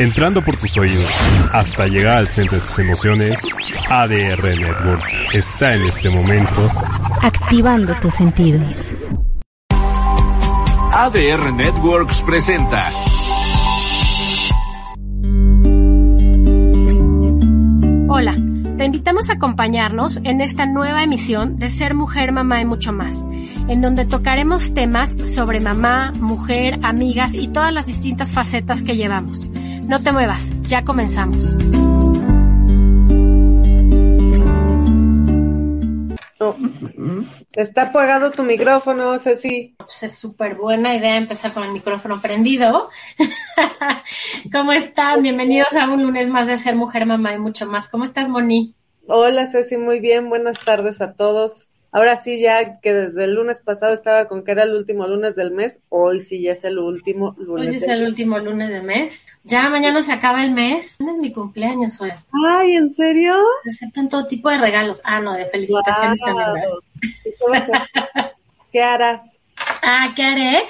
Entrando por tus oídos hasta llegar al centro de tus emociones, ADR Networks está en este momento activando tus sentidos. ADR Networks presenta Hola, te invitamos a acompañarnos en esta nueva emisión de Ser Mujer, Mamá y mucho más, en donde tocaremos temas sobre mamá, mujer, amigas y todas las distintas facetas que llevamos. No te muevas, ya comenzamos. Está apagado tu micrófono, Ceci. Pues es súper buena idea empezar con el micrófono prendido. ¿Cómo están? Bienvenidos a un lunes más de Ser Mujer, Mamá y mucho más. ¿Cómo estás, Moni? Hola, Ceci, muy bien. Buenas tardes a todos. Ahora sí, ya que desde el lunes pasado estaba con que era el último lunes del mes, hoy sí ya es el último lunes. Hoy es el último lunes del mes. Ya mañana se acaba el mes. Es mi cumpleaños hoy. Ay, ¿en serio? Aceptan todo tipo de regalos. Ah, no, de felicitaciones también. ¿verdad? ¿Qué harás? Ah, ¿qué haré?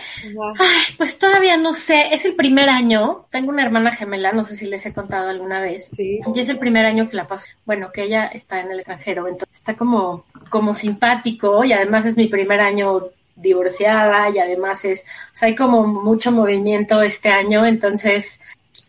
Ay, pues todavía no sé. Es el primer año. Tengo una hermana gemela, no sé si les he contado alguna vez. Sí. Y es el primer año que la paso. Bueno, que ella está en el extranjero, entonces está como, como simpático y además es mi primer año divorciada y además es, o sea, hay como mucho movimiento este año, entonces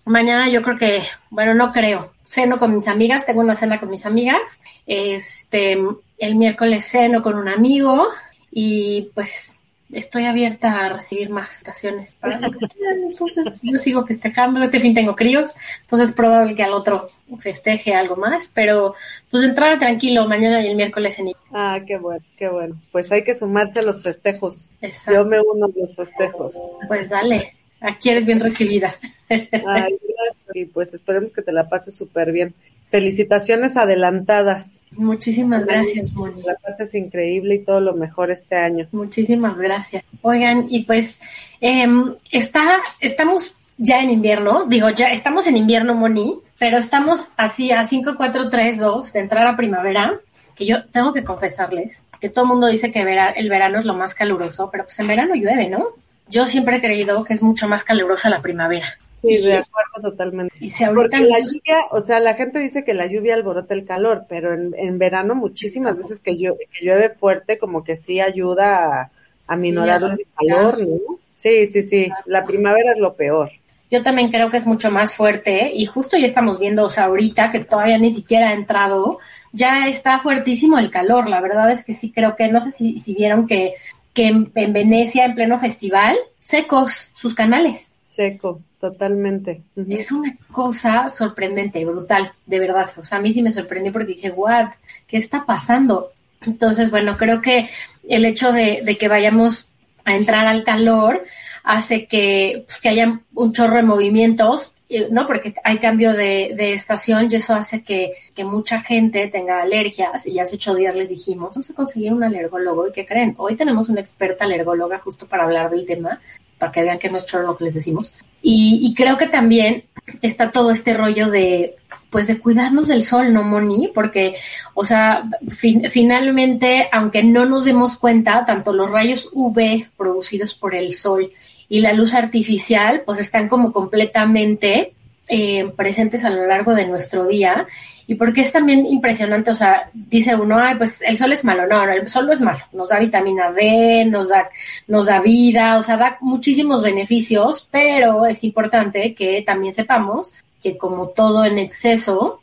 mañana yo creo que, bueno, no creo, ceno con mis amigas, tengo una cena con mis amigas, este, el miércoles ceno con un amigo y pues estoy abierta a recibir más estaciones para lo que quieran. Entonces, yo sigo festejando. Este fin tengo críos, entonces es probable que al otro festeje algo más, pero pues entrada tranquilo mañana y el miércoles en Ah, qué bueno, qué bueno. Pues hay que sumarse a los festejos. Exacto. Yo me uno a los festejos. Pues dale, aquí eres bien recibida. Ay, gracias. Y pues esperemos que te la pases súper bien. Felicitaciones adelantadas. Muchísimas gracias, Moni. La pases increíble y todo lo mejor este año. Muchísimas gracias. Oigan, y pues eh, está, estamos ya en invierno, digo, ya estamos en invierno, Moni, pero estamos así a 5, 4, 3, 2 de entrar a primavera, que yo tengo que confesarles que todo el mundo dice que vera, el verano es lo más caluroso, pero pues en verano llueve, ¿no? Yo siempre he creído que es mucho más calurosa la primavera. Sí, de acuerdo totalmente. Y si ahorita Porque la lluvia, o sea, la gente dice que la lluvia alborota el calor, pero en, en verano muchísimas veces que, llueve, que llueve fuerte como que sí ayuda a, a minorar Sí, el calor, ¿no? Sí, sí, sí. La primavera es lo peor. Yo también creo que es mucho más fuerte y justo ya estamos viendo, o sea, ahorita que todavía ni siquiera ha entrado, ya está fuertísimo el calor. La verdad es que sí creo que, no sé si, si vieron que, que en, en Venecia, en pleno festival, secos sus canales. Seco, totalmente. Es una cosa sorprendente, brutal, de verdad. O sea, a mí sí me sorprendió porque dije, what, ¿qué está pasando? Entonces, bueno, creo que el hecho de, de que vayamos a entrar al calor hace que, pues, que haya un chorro de movimientos, ¿no? Porque hay cambio de, de estación y eso hace que, que mucha gente tenga alergias. Y hace ocho días les dijimos, vamos a conseguir un alergólogo. ¿Y qué creen? Hoy tenemos una experta alergóloga justo para hablar del tema, para que vean que no es chorro lo que les decimos. Y, y creo que también está todo este rollo de, pues de cuidarnos del sol, ¿no, Moni? Porque, o sea, fin- finalmente, aunque no nos demos cuenta, tanto los rayos UV producidos por el sol y la luz artificial, pues están como completamente eh, presentes a lo largo de nuestro día. Y porque es también impresionante, o sea, dice uno, ay, pues el sol es malo. No, no, el sol no es malo. Nos da vitamina D, nos da, nos da vida, o sea, da muchísimos beneficios, pero es importante que también sepamos que como todo en exceso,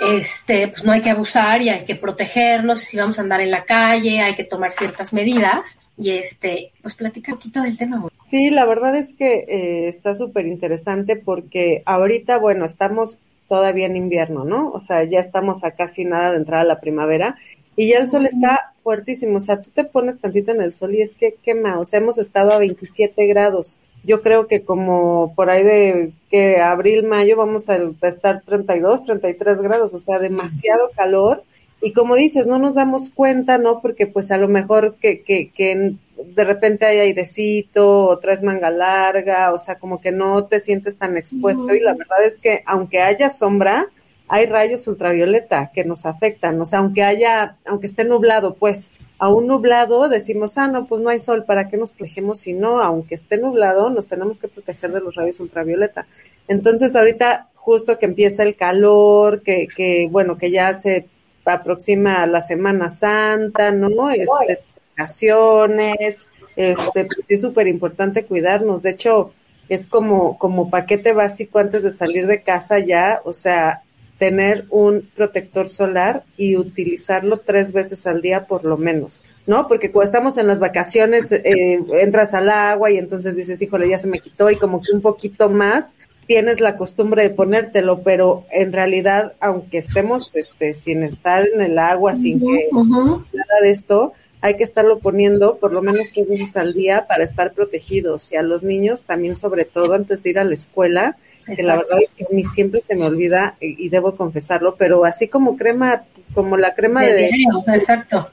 este, pues no hay que abusar y hay que protegernos, si vamos a andar en la calle, hay que tomar ciertas medidas, y este, pues platica un poquito del tema. Sí, la verdad es que eh, está súper interesante porque ahorita, bueno, estamos todavía en invierno, ¿no? O sea, ya estamos a casi nada de entrar a la primavera y ya el sol está fuertísimo. O sea, tú te pones tantito en el sol y es que quema. O sea, hemos estado a 27 grados yo creo que como por ahí de que abril, mayo vamos a estar 32, 33 grados, o sea, demasiado calor. Y como dices, no nos damos cuenta, ¿no? Porque pues a lo mejor que, que, que de repente hay airecito, o traes manga larga, o sea, como que no te sientes tan expuesto. Y la verdad es que aunque haya sombra, hay rayos ultravioleta que nos afectan. O sea, aunque haya, aunque esté nublado, pues, a un nublado decimos, ah, no, pues no hay sol, ¿para qué nos protegemos si no? Aunque esté nublado, nos tenemos que proteger de los rayos ultravioleta. Entonces, ahorita, justo que empieza el calor, que, que bueno, que ya se aproxima la Semana Santa, ¿no? Este, vacaciones, este, pues es súper importante cuidarnos. De hecho, es como, como paquete básico antes de salir de casa ya, o sea, tener un protector solar y utilizarlo tres veces al día por lo menos, ¿no? Porque cuando estamos en las vacaciones, eh, entras al agua y entonces dices, híjole, ya se me quitó y como que un poquito más tienes la costumbre de ponértelo, pero en realidad, aunque estemos este, sin estar en el agua, sin que nada de esto, hay que estarlo poniendo por lo menos tres veces al día para estar protegidos. Y a los niños también sobre todo antes de ir a la escuela que la verdad es que a mí siempre se me olvida y, debo confesarlo, pero así como crema, como la crema de, exacto.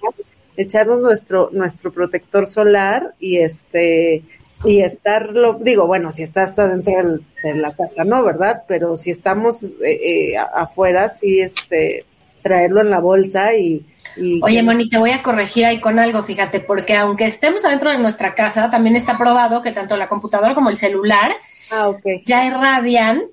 echarnos nuestro nuestro protector solar y este y estarlo, digo, bueno, si estás adentro de la casa, no, ¿verdad? Pero si estamos eh, eh, afuera, sí, este, traerlo en la bolsa y, Oye, Moni, te voy a corregir ahí con algo, fíjate, porque aunque estemos adentro de nuestra casa, también está probado que tanto la computadora como el celular Ah, okay. ya irradian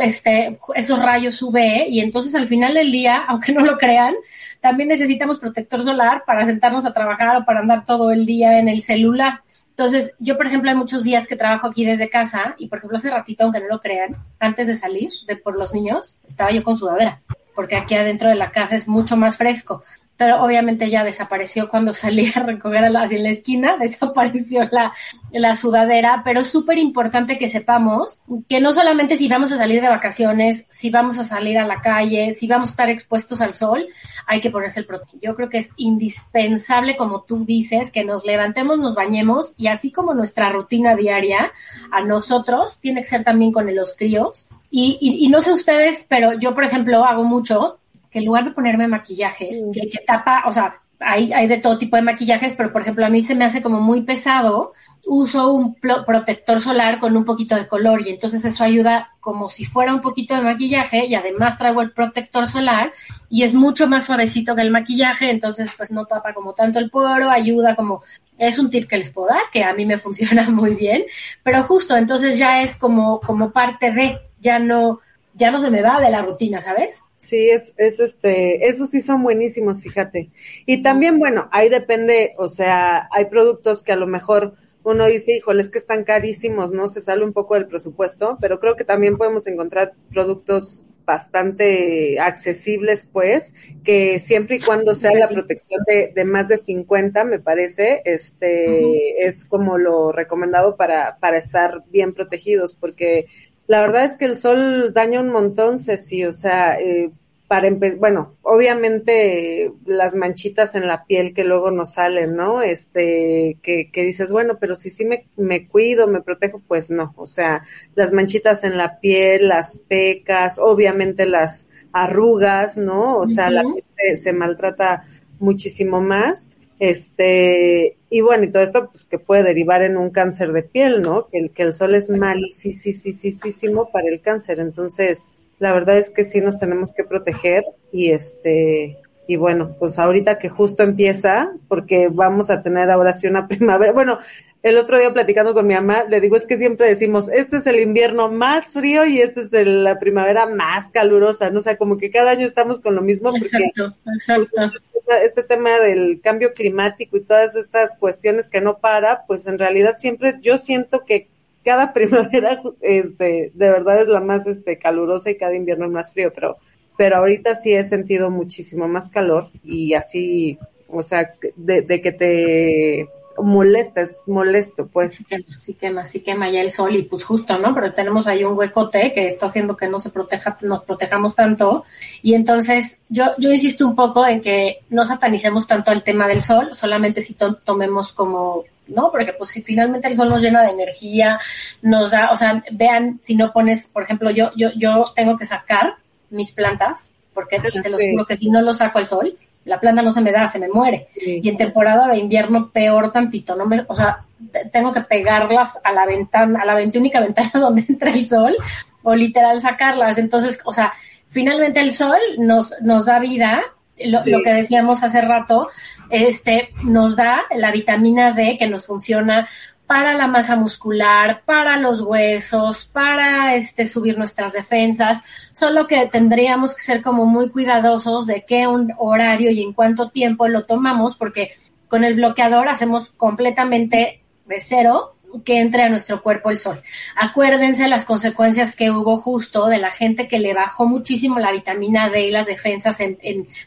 este, esos rayos UV y entonces al final del día, aunque no lo crean, también necesitamos protector solar para sentarnos a trabajar o para andar todo el día en el celular. Entonces, yo, por ejemplo, hay muchos días que trabajo aquí desde casa y, por ejemplo, hace ratito, aunque no lo crean, antes de salir de por los niños, estaba yo con sudadera, porque aquí adentro de la casa es mucho más fresco pero obviamente ya desapareció cuando salí a recoger a la, en la esquina, desapareció la, la sudadera, pero es súper importante que sepamos que no solamente si vamos a salir de vacaciones, si vamos a salir a la calle, si vamos a estar expuestos al sol, hay que ponerse el protector. Yo creo que es indispensable, como tú dices, que nos levantemos, nos bañemos y así como nuestra rutina diaria, a nosotros tiene que ser también con los críos. Y, y, y no sé ustedes, pero yo, por ejemplo, hago mucho que en lugar de ponerme maquillaje, que, que, tapa, o sea, hay, hay de todo tipo de maquillajes, pero por ejemplo a mí se me hace como muy pesado, uso un protector solar con un poquito de color y entonces eso ayuda como si fuera un poquito de maquillaje y además traigo el protector solar y es mucho más suavecito que el maquillaje, entonces pues no tapa como tanto el poro, ayuda como, es un tip que les puedo dar, que a mí me funciona muy bien, pero justo entonces ya es como, como parte de, ya no, ya no se me va de la rutina, ¿sabes? Sí, es, es este, esos sí son buenísimos, fíjate. Y también, bueno, ahí depende, o sea, hay productos que a lo mejor uno dice, híjole, es que están carísimos, ¿no? Se sale un poco del presupuesto, pero creo que también podemos encontrar productos bastante accesibles, pues, que siempre y cuando sea la protección de, de más de 50, me parece, este, es como lo recomendado para, para estar bien protegidos, porque la verdad es que el sol daña un montón, Ceci, o sea, eh, para empezar, bueno, obviamente las manchitas en la piel que luego nos salen, ¿no? Este, que, que dices, bueno, pero si sí me, me cuido, me protejo, pues no, o sea, las manchitas en la piel, las pecas, obviamente las arrugas, ¿no? O sea, la piel se, se maltrata muchísimo más. Este, y bueno, y todo esto pues, que puede derivar en un cáncer de piel, ¿no? Que el, que el sol es malísimo para el cáncer. Entonces, la verdad es que sí nos tenemos que proteger y este, y bueno, pues ahorita que justo empieza, porque vamos a tener ahora sí una primavera, bueno, el otro día platicando con mi mamá, le digo, es que siempre decimos, este es el invierno más frío y este es la primavera más calurosa, ¿no? O sea, como que cada año estamos con lo mismo. Porque, exacto, exacto. Pues, este tema del cambio climático y todas estas cuestiones que no para, pues en realidad siempre yo siento que cada primavera, este, de verdad es la más, este, calurosa y cada invierno es más frío, pero, pero ahorita sí he sentido muchísimo más calor y así, o sea, de, que te molesta, es molesto, pues. Sí quema, sí quema, sí quema ya el sol y pues justo, ¿no? Pero tenemos ahí un huecote que está haciendo que no se proteja, nos protejamos tanto. Y entonces yo, yo insisto un poco en que no satanicemos tanto el tema del sol, solamente si tomemos como ¿no? Porque pues si finalmente el sol nos llena de energía, nos da, o sea, vean si no pones, por ejemplo, yo, yo, yo tengo que sacar mis plantas, porque te los juro que si no los saco al sol, la planta no se me da, se me muere. Y en temporada de invierno peor tantito, no me, o sea, tengo que pegarlas a la ventana, a la única ventana donde entra el sol, o literal sacarlas. Entonces, o sea, finalmente el sol nos, nos da vida, lo, lo, que decíamos hace rato, este, nos da la vitamina D que nos funciona para la masa muscular, para los huesos, para este subir nuestras defensas, solo que tendríamos que ser como muy cuidadosos de qué un horario y en cuánto tiempo lo tomamos, porque con el bloqueador hacemos completamente de cero que entre a nuestro cuerpo el sol. Acuérdense las consecuencias que hubo justo de la gente que le bajó muchísimo la vitamina D y las defensas en,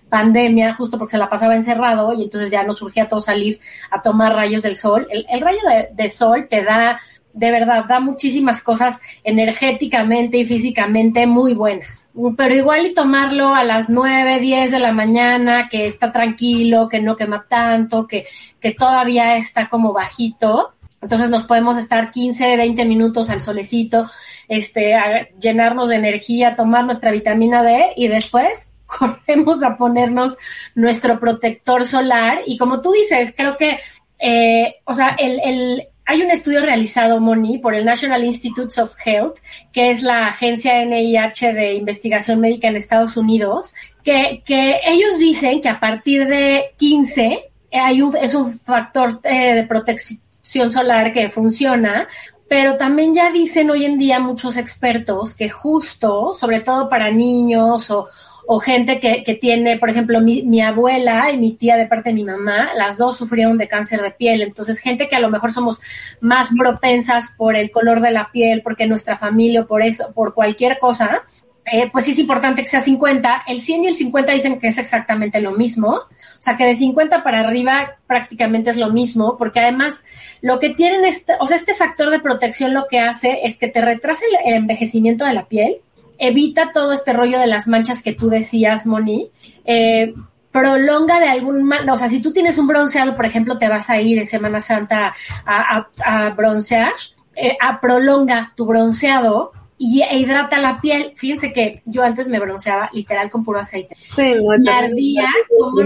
pandemia, justo porque se la pasaba encerrado y entonces ya no surgía todo salir a tomar rayos del sol. El, rayo de, sol te da, de verdad, da muchísimas cosas energéticamente y físicamente muy buenas. Pero igual y tomarlo a las nueve, diez de la mañana, que está tranquilo, que no quema tanto, que, que todavía está como bajito, entonces nos podemos estar 15, 20 minutos al solecito, este, a llenarnos de energía, tomar nuestra vitamina D y después corremos a ponernos nuestro protector solar. Y como tú dices, creo que, eh, o sea, el, el, hay un estudio realizado, Moni, por el National Institutes of Health, que es la agencia NIH de investigación médica en Estados Unidos, que, que ellos dicen que a partir de 15 hay un, es un factor eh, de protección solar que funciona, pero también ya dicen hoy en día muchos expertos que justo, sobre todo para niños o, o gente que, que, tiene, por ejemplo, mi, mi, abuela y mi tía de parte de mi mamá, las dos sufrieron de cáncer de piel. Entonces, gente que a lo mejor somos más propensas por el color de la piel, porque nuestra familia o por eso, por cualquier cosa, eh, pues es importante que sea 50. El 100 y el 50 dicen que es exactamente lo mismo. O sea, que de 50 para arriba prácticamente es lo mismo, porque además lo que tienen, este, o sea, este factor de protección lo que hace es que te retrasa el, envejecimiento de la piel, evita todo este rollo de las manchas que tú decías, Moni, eh, prolonga de algún, o sea, si tú tienes un bronceado, por ejemplo, te vas a ir en Semana Santa a, a, broncear, eh, a prolonga tu bronceado y hidrata la piel. Fíjense que yo antes me bronceaba literal con puro aceite. Sí, me ardía como...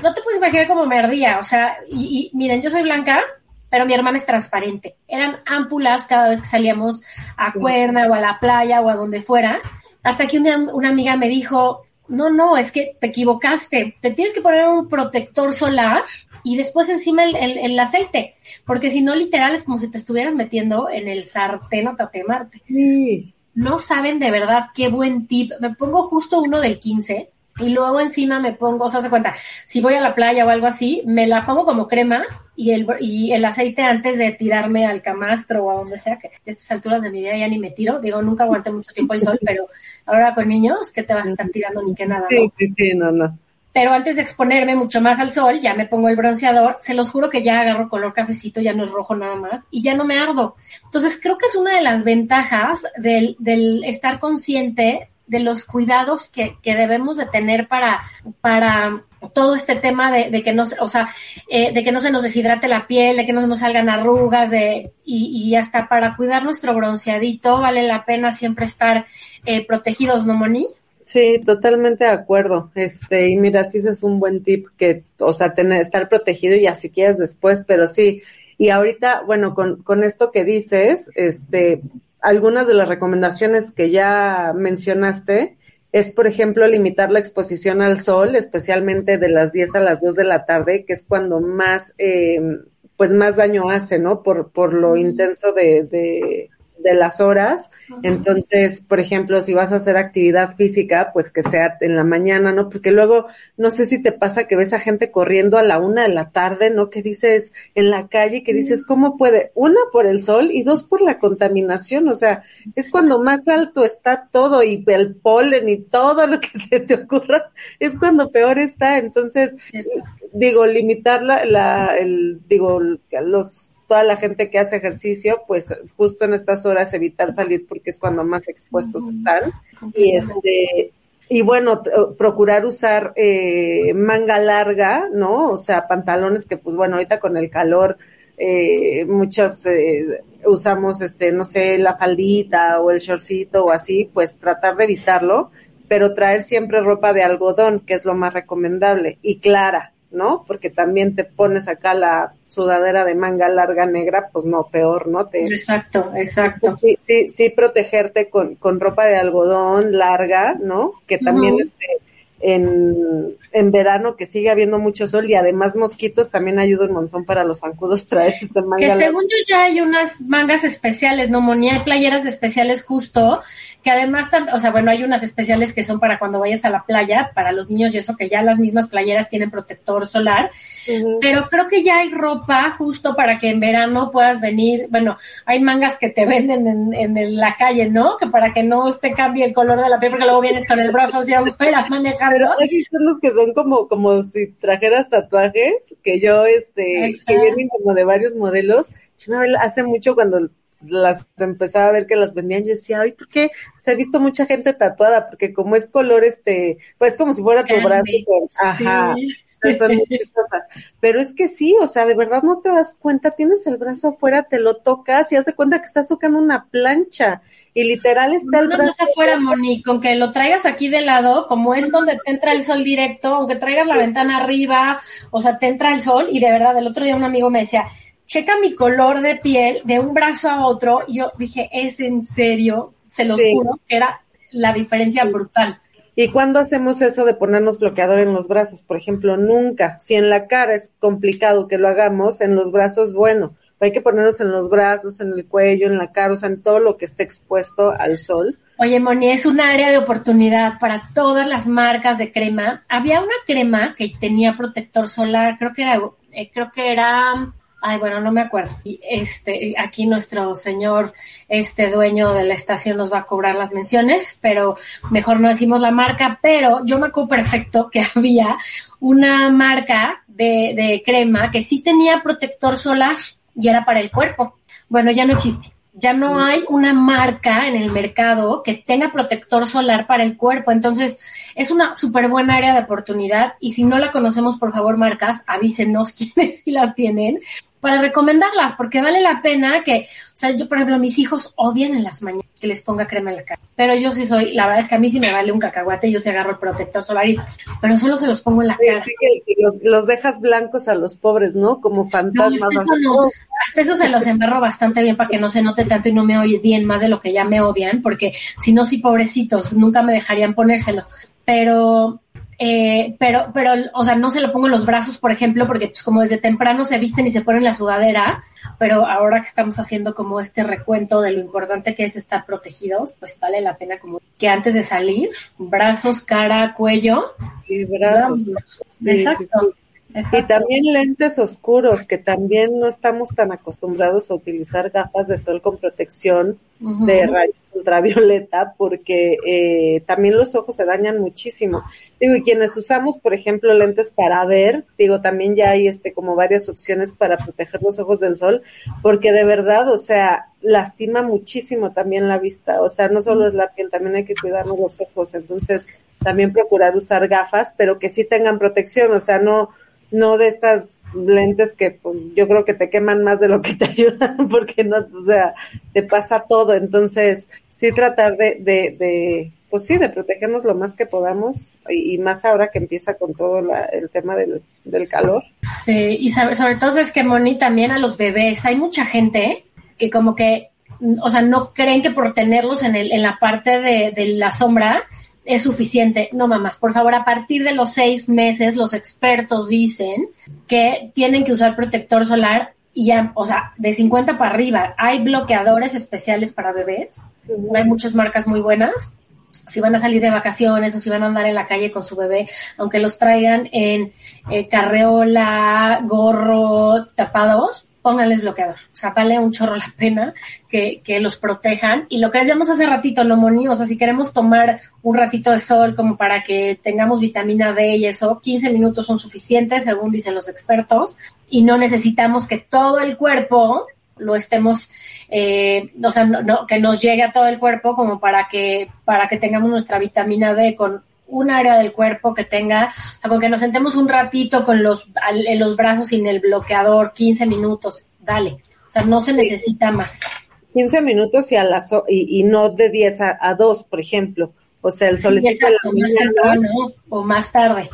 No te puedes imaginar cómo me ardía, o sea, y, miren, yo soy blanca, pero mi hermana es transparente. Eran ámpulas cada vez que salíamos a Cuerna o a la playa o a donde fuera, hasta que una amiga me dijo, no, no, es que te equivocaste, te tienes que poner un protector solar y después encima el, el, aceite, porque si no, literal es como si te estuvieras metiendo en el sartén o tatemarte. Sí. No saben de verdad qué buen tip. Me pongo justo uno del 15 y luego encima me pongo, o sea, se cuenta, si voy a la playa o algo así, me la pongo como crema y el, y el aceite antes de tirarme al camastro o a donde sea, que a estas alturas de mi vida ya ni me tiro, digo, nunca aguanté mucho tiempo el sol, pero ahora con niños, ¿qué te vas a estar tirando ni qué nada? Sí, sí, sí, no, no pero antes de exponerme mucho más al sol, ya me pongo el bronceador, se los juro que ya agarro color cafecito, ya no es rojo nada más, y ya no me ardo. Entonces creo que es una de las ventajas del, del estar consciente de los cuidados que, que debemos de tener para, para todo este tema de, de que no, o sea, eh, de que no se nos deshidrate la piel, de que no se nos salgan arrugas, de, y, y hasta para cuidar nuestro bronceadito vale la pena siempre estar eh, protegidos, ¿no, Moni? Sí, totalmente de acuerdo. Este, y mira, sí ese es un buen tip que, o sea, tener, estar protegido y así quieres después, pero sí. Y ahorita, bueno, con, con esto que dices, este, algunas de las recomendaciones que ya mencionaste es, por ejemplo, limitar la exposición al sol, especialmente de las 10 a las 2 de la tarde, que es cuando más, eh, pues más daño hace, ¿no? Por, por lo intenso de, de de las horas. Entonces, por ejemplo, si vas a hacer actividad física, pues que sea en la mañana, ¿no? Porque luego, no sé si te pasa que ves a gente corriendo a la una de la tarde, ¿no? Que dices en la calle, que dices, ¿cómo puede? Una, por el sol y dos, por la contaminación. O sea, es cuando más alto está todo y el polen y todo lo que se te ocurra, es cuando peor está. Entonces, digo, limitar la, la el, digo, los toda la gente que hace ejercicio, pues justo en estas horas evitar salir porque es cuando más expuestos están. Y este, y bueno, procurar usar eh, manga larga, ¿no? O sea, pantalones que pues bueno, ahorita con el calor eh, muchas eh, usamos, este, no sé, la faldita o el shortcito o así, pues tratar de evitarlo, pero traer siempre ropa de algodón, que es lo más recomendable, y clara, ¿no? Porque también te pones acá la sudadera de manga larga negra, pues no, peor, ¿no? Te, exacto, exacto. Sí, sí, sí protegerte con, con ropa de algodón larga, ¿no? Que también este, en, en verano que sigue habiendo mucho sol y además mosquitos también ayuda un montón para los zancudos traer esta manga. Que según yo ya hay unas mangas especiales, ¿no, Moni? Hay playeras especiales justo que además, o sea, bueno, hay unas especiales que son para cuando vayas a la playa, para los niños y eso, que ya las mismas playeras tienen protector solar, pero creo que ya hay ropa justo para que en verano puedas venir, bueno, hay mangas que te venden en, en la calle, ¿no? Que para que no te cambie el color de la piel, porque luego vienes con el brazo así afuera manejando. Así son los que son como, como si trajeras tatuajes, que yo, este, que vienen como de varios modelos. Yo hace mucho cuando las empezaba a ver que las vendían, yo decía, ay, ¿por qué se ha visto mucha gente tatuada? Porque como es color, este, pues como si fuera tu brazo. ajá. Son muy. Pero es que sí, o sea, de verdad no te das cuenta, tienes el brazo afuera, te lo tocas y haz de cuenta que estás tocando una plancha. Y literal está el brazo. No afuera, Moni, con que lo traigas aquí de lado, como es donde te entra el sol directo, aunque traigas la ventana arriba, o sea, te entra el sol, y de verdad, el otro día un amigo me decía, checa mi color de piel de un brazo a otro. Y yo dije, es en serio, se lo juro, que era la diferencia brutal. ¿Y cuándo hacemos eso de ponernos bloqueador en los brazos? Por ejemplo, nunca. Si en la cara es complicado que lo hagamos, en los brazos, bueno, hay que ponernos en los brazos, en el cuello, en la cara, o sea, en todo lo que esté expuesto al sol. Oye, Moni, es un área de oportunidad para todas las marcas de crema. Había una crema que tenía protector solar, creo que era, eh, creo que era Ay, bueno, no me acuerdo. Y este, aquí nuestro señor, este dueño de la estación nos va a cobrar las menciones, pero mejor no decimos la marca, pero yo me acuerdo perfecto que había una marca de, de crema que sí tenía protector solar y era para el cuerpo. Bueno, ya no existe. Ya no hay una marca en el mercado que tenga protector solar para el cuerpo. Entonces, es una súper buena área de oportunidad. Y si no la conocemos, por favor, marcas, avísenos quiénes sí la tienen para recomendarlas, porque vale la pena que, o sea, yo, por ejemplo, mis hijos odian en las mañanas que les ponga crema en la cara, pero yo sí soy, la verdad es que a mí sí me vale un cacahuate, yo sí agarro el protector solar, y, pero solo se los pongo en la cara. Sí, que los, los, dejas blancos a los pobres, ¿no? Como fantasmas. No, hasta, eso hasta eso se los embarro bastante bien para que no se note tanto y no me odien más de lo que ya me odian, porque si no, sí, pobrecitos, nunca me dejarían ponérselo. Pero eh, pero, pero, o sea, no se lo pongo en los brazos, por ejemplo, porque pues como desde temprano se visten y se ponen la sudadera, pero ahora que estamos haciendo como este recuento de lo importante que es estar protegidos, pues vale la pena como que antes de salir, brazos, cara, cuello. Sí, brazos. Exacto. Y también lentes oscuros, que también no estamos tan acostumbrados a utilizar gafas de sol con protección de rayos ultravioleta, porque eh, también los ojos se dañan muchísimo. Digo, y quienes usamos, por ejemplo, lentes para ver, digo, también ya hay este como varias opciones para proteger los ojos del sol, porque de verdad, o sea, lastima muchísimo también la vista, o sea, no solo es la piel, también hay que cuidarnos los ojos, entonces también procurar usar gafas, pero que sí tengan protección, o sea, no no de estas lentes que pues, yo creo que te queman más de lo que te ayudan, porque no, o sea, te pasa todo. Entonces, sí tratar de, de, de pues sí, de protegernos lo más que podamos y, más ahora que empieza con todo el tema del, del calor. Sí, y sobre, sobre todo es que, Moni, también a los bebés, hay mucha gente que como que, o sea, no creen que por tenerlos en, el, en la parte de, de la sombra, es suficiente. No, mamás, por favor, a partir de los seis meses, los expertos dicen que tienen que usar protector solar y ya, o sea, de 50 para arriba. Hay bloqueadores especiales para bebés. Hay muchas marcas muy buenas. Si van a salir de vacaciones o si van a andar en la calle con su bebé, aunque los traigan en eh, carreola, gorro, tapados, pónganles bloqueador. O sea, vale un chorro la pena que, que los protejan. Y lo que decíamos hace ratito, no Moni, o sea, si queremos tomar un ratito de sol como para que tengamos vitamina D y eso, 15 minutos son suficientes, según dicen los expertos, y no necesitamos que todo el cuerpo lo estemos, eh, o sea, no, que nos llegue a todo el cuerpo como para que, para que tengamos nuestra vitamina D con un área del cuerpo que tenga, o sea, con que nos sentemos un ratito con los, en los brazos sin el bloqueador, 15 minutos, dale. O sea, no se necesita más. 15 minutos y, a las, y, y no de 10 a, a 2, por ejemplo. O sea, el solecito sí, o más tarde.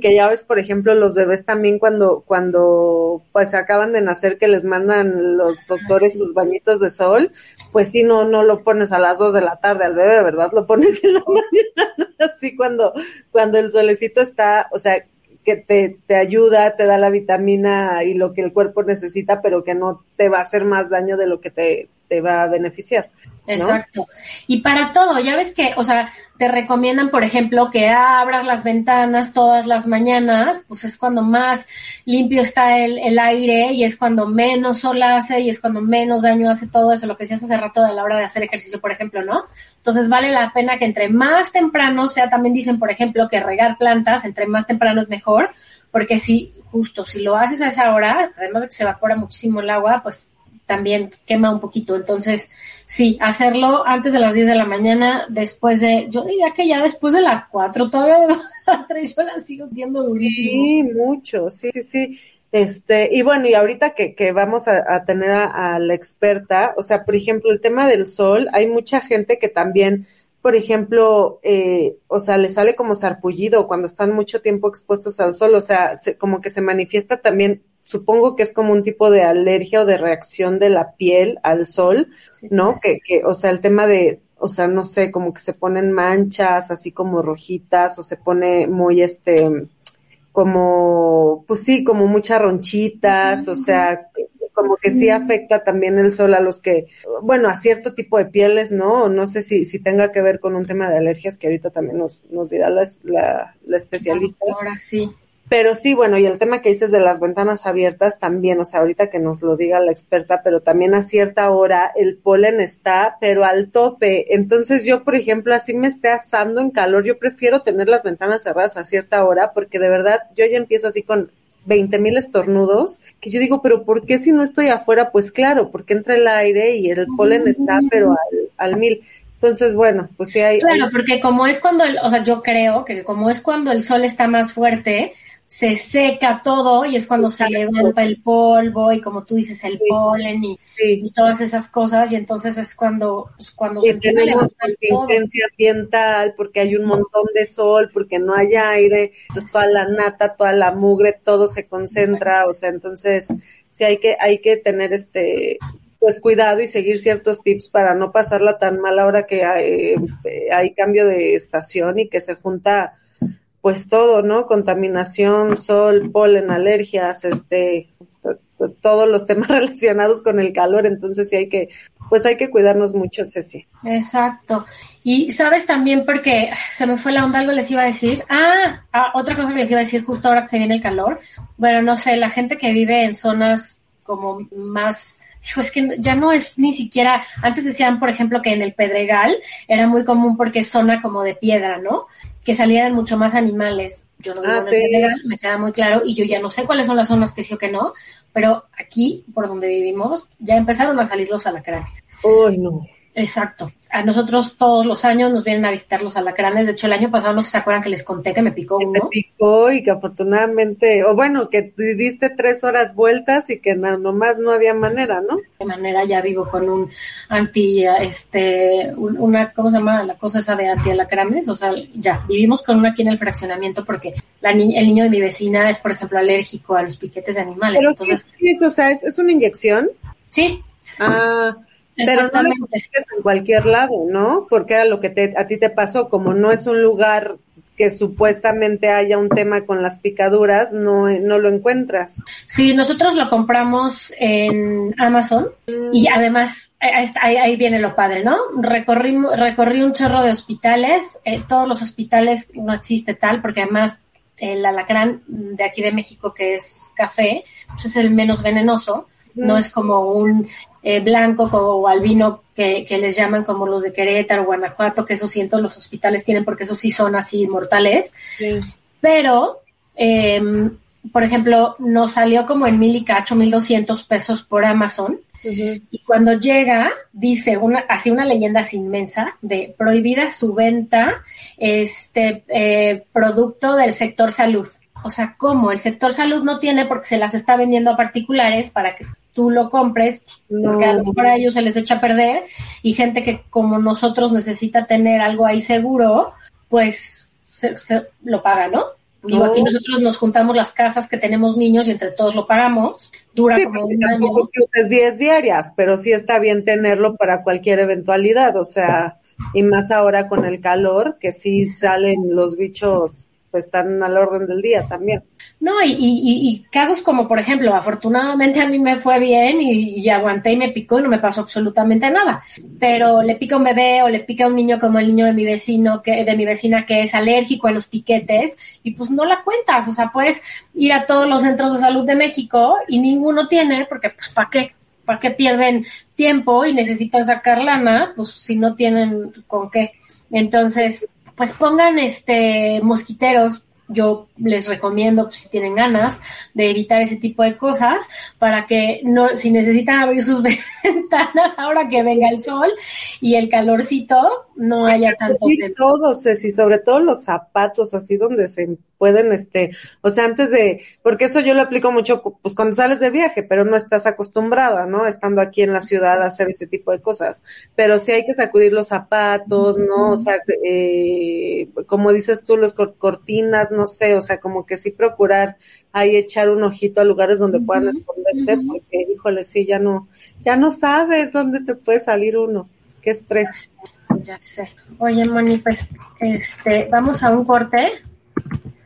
que ya ves, por ejemplo, los bebés también cuando, cuando pues acaban de nacer que les mandan los doctores sus bañitos de sol, pues sí, no, no lo pones a las dos de la tarde al bebé, ¿verdad? Lo pones en la mañana, así cuando, cuando el solecito está, o sea, que te, te ayuda, te da la vitamina y lo que el cuerpo necesita, pero que no te va a hacer más daño de lo que te, te va a beneficiar. Exacto. Y para todo, ya ves que, o sea, te recomiendan, por ejemplo, que abras las ventanas todas las mañanas, pues es cuando más limpio está el, el aire y es cuando menos sol hace y es cuando menos daño hace todo eso, lo que decías hace rato a la hora de hacer ejercicio, por ejemplo, ¿no? Entonces vale la pena que entre más temprano sea, también dicen, por ejemplo, que regar plantas, entre más temprano es mejor, porque si, justo, si lo haces a esa hora, además de que se evapora muchísimo el agua, pues también quema un poquito. Entonces, sí, hacerlo antes de las 10 de la mañana, después de, yo diría que ya después de las 4, todavía yo la sigo viendo durísimo. Sí, mucho, sí, sí, sí. Este, y bueno, y ahorita que, que vamos a, tener a, la experta, o sea, por ejemplo, el tema del sol, hay mucha gente que también, por ejemplo, eh, o sea, le sale como sarpullido cuando están mucho tiempo expuestos al sol, o sea, como que se manifiesta también supongo que es como un tipo de alergia o de reacción de la piel al sol, ¿no? Que, que, o sea, el tema de, o sea, no sé, como que se ponen manchas, así como rojitas, o se pone muy, este, como, pues sí, como muchas ronchitas, o sea, como que sí afecta también el sol a los que, bueno, a cierto tipo de pieles, ¿no? No sé si, si tenga que ver con un tema de alergias que ahorita también nos, nos dirá la, la, la especialista. Ahora sí. Pero sí, bueno, y el tema que dices de las ventanas abiertas también, o sea, ahorita que nos lo diga la experta, pero también a cierta hora el polen está, pero al tope. Entonces yo, por ejemplo, así me esté asando en calor, yo prefiero tener las ventanas cerradas a cierta hora, porque de verdad yo ya empiezo así con 20 mil estornudos, que yo digo, pero ¿por qué si no estoy afuera? Pues claro, porque entra el aire y el polen está, pero al, al mil. Entonces, bueno, pues sí hay. Claro, porque como es cuando, el, o sea, yo creo que como es cuando el sol está más fuerte, se seca todo y es cuando se levanta el polvo y como tú dices el polen y, todas esas cosas y entonces es cuando pues, cuando y tenemos contingencia ambiental porque hay un montón de sol porque no hay aire entonces toda la nata toda la mugre todo se concentra o sea entonces sí hay que hay que tener este pues cuidado y seguir ciertos tips para no pasarla tan mal ahora que hay, eh, hay cambio de estación y que se junta pues todo, ¿no? Contaminación, sol, polen, alergias, este, todos los temas relacionados con el calor, entonces sí hay que, pues hay que cuidarnos mucho, Ceci. Exacto. Y sabes también porque se me fue la onda, algo les iba a decir. Ah, ah, otra cosa que les iba a decir justo ahora que se viene el calor. Bueno, no sé, la gente que vive en zonas como más es que ya no es ni siquiera, antes decían, por ejemplo, que en el Pedregal era muy común porque es zona como de piedra, ¿no? Que salieran mucho más animales. Yo no vivo ah, en me queda muy claro, y yo ya no sé cuáles son las zonas que sí o que no, pero aquí, por donde vivimos, ya empezaron a salir los alacranes. Uy, no. Exacto. A nosotros todos los años nos vienen a visitar los alacranes. De hecho, el año pasado no se acuerdan que les conté que me picó uno. Me picó y que afortunadamente, o bueno, que diste tres horas vueltas y que no, nomás no había manera, ¿no? De manera ya vivo con un anti, este, una, ¿cómo se llama? La cosa esa de anti alacranes. O sea, ya, vivimos con uno aquí en el fraccionamiento porque la el niño de mi vecina es, por ejemplo, alérgico a los piquetes de animales. ¿Pero Entonces, ¿qué es? O sea, ¿es, ¿es una inyección? Sí. Ah, pero no lo en cualquier lado, ¿no? Porque era lo que te, a ti te pasó, como no es un lugar que supuestamente haya un tema con las picaduras, no, no lo encuentras. Sí, nosotros lo compramos en Amazon y mm. además ahí, ahí, viene lo padre, ¿no? Recorrí, recorrí un chorro de hospitales, eh, todos los hospitales no existe tal, porque además el alacrán de aquí de México, que es café, pues es el menos venenoso, no es como un eh, blanco o albino que, que, les llaman como los de Querétaro, Guanajuato, que eso siento los hospitales tienen porque esos sí son así mortales. Pero, eh, por ejemplo, nos salió como en mil y cacho, mil doscientos pesos por Amazon. Y cuando llega, dice una, así una leyenda así inmensa de prohibida su venta, este, eh, producto del sector salud. O sea, ¿cómo? El sector salud no tiene porque se las está vendiendo a particulares para que tú lo compres, porque a lo mejor a ellos se les echa a perder y gente que como nosotros necesita tener algo ahí seguro, pues se, lo paga, ¿no? Digo, aquí nosotros nos juntamos las casas que tenemos niños y entre todos lo pagamos. Dura como un año. Tampoco es 10 diarias, pero sí está bien tenerlo para cualquier eventualidad. O sea, y más ahora con el calor, que sí salen los bichos están al orden del día también. No, y, casos como, por ejemplo, afortunadamente a mí me fue bien y, aguanté y me picó y no me pasó absolutamente nada. Pero le pica un bebé o le pica un niño como el niño de mi vecino, que, de mi vecina que es alérgico a los piquetes y pues no la cuentas. O sea, puedes ir a todos los centros de salud de México y ninguno tiene, porque pues ¿para qué? ¿para qué pierden tiempo y necesitan sacar lana? Pues si no tienen con qué. Entonces, pues pongan este mosquiteros yo les recomiendo, pues, si tienen ganas, de evitar ese tipo de cosas para que no, si necesitan abrir sus ventanas ahora que venga el sol y el calorcito, no haya tanto sí, todos, y sobre todo los zapatos, así donde se pueden, este, o sea, antes de, porque eso yo lo aplico mucho, pues cuando sales de viaje, pero no estás acostumbrada, ¿no? Estando aquí en la ciudad a hacer ese tipo de cosas. Pero sí hay que sacudir los zapatos, ¿no? O sea, eh, como dices tú, los cortinas, no sé, o sea, como que sí procurar ahí echar un ojito a lugares donde puedan esconderse, porque, híjole, sí, ya no, ya no sabes dónde te puede salir uno. Qué estrés. Ya sé. Oye, Moni, pues, este, vamos a un corte.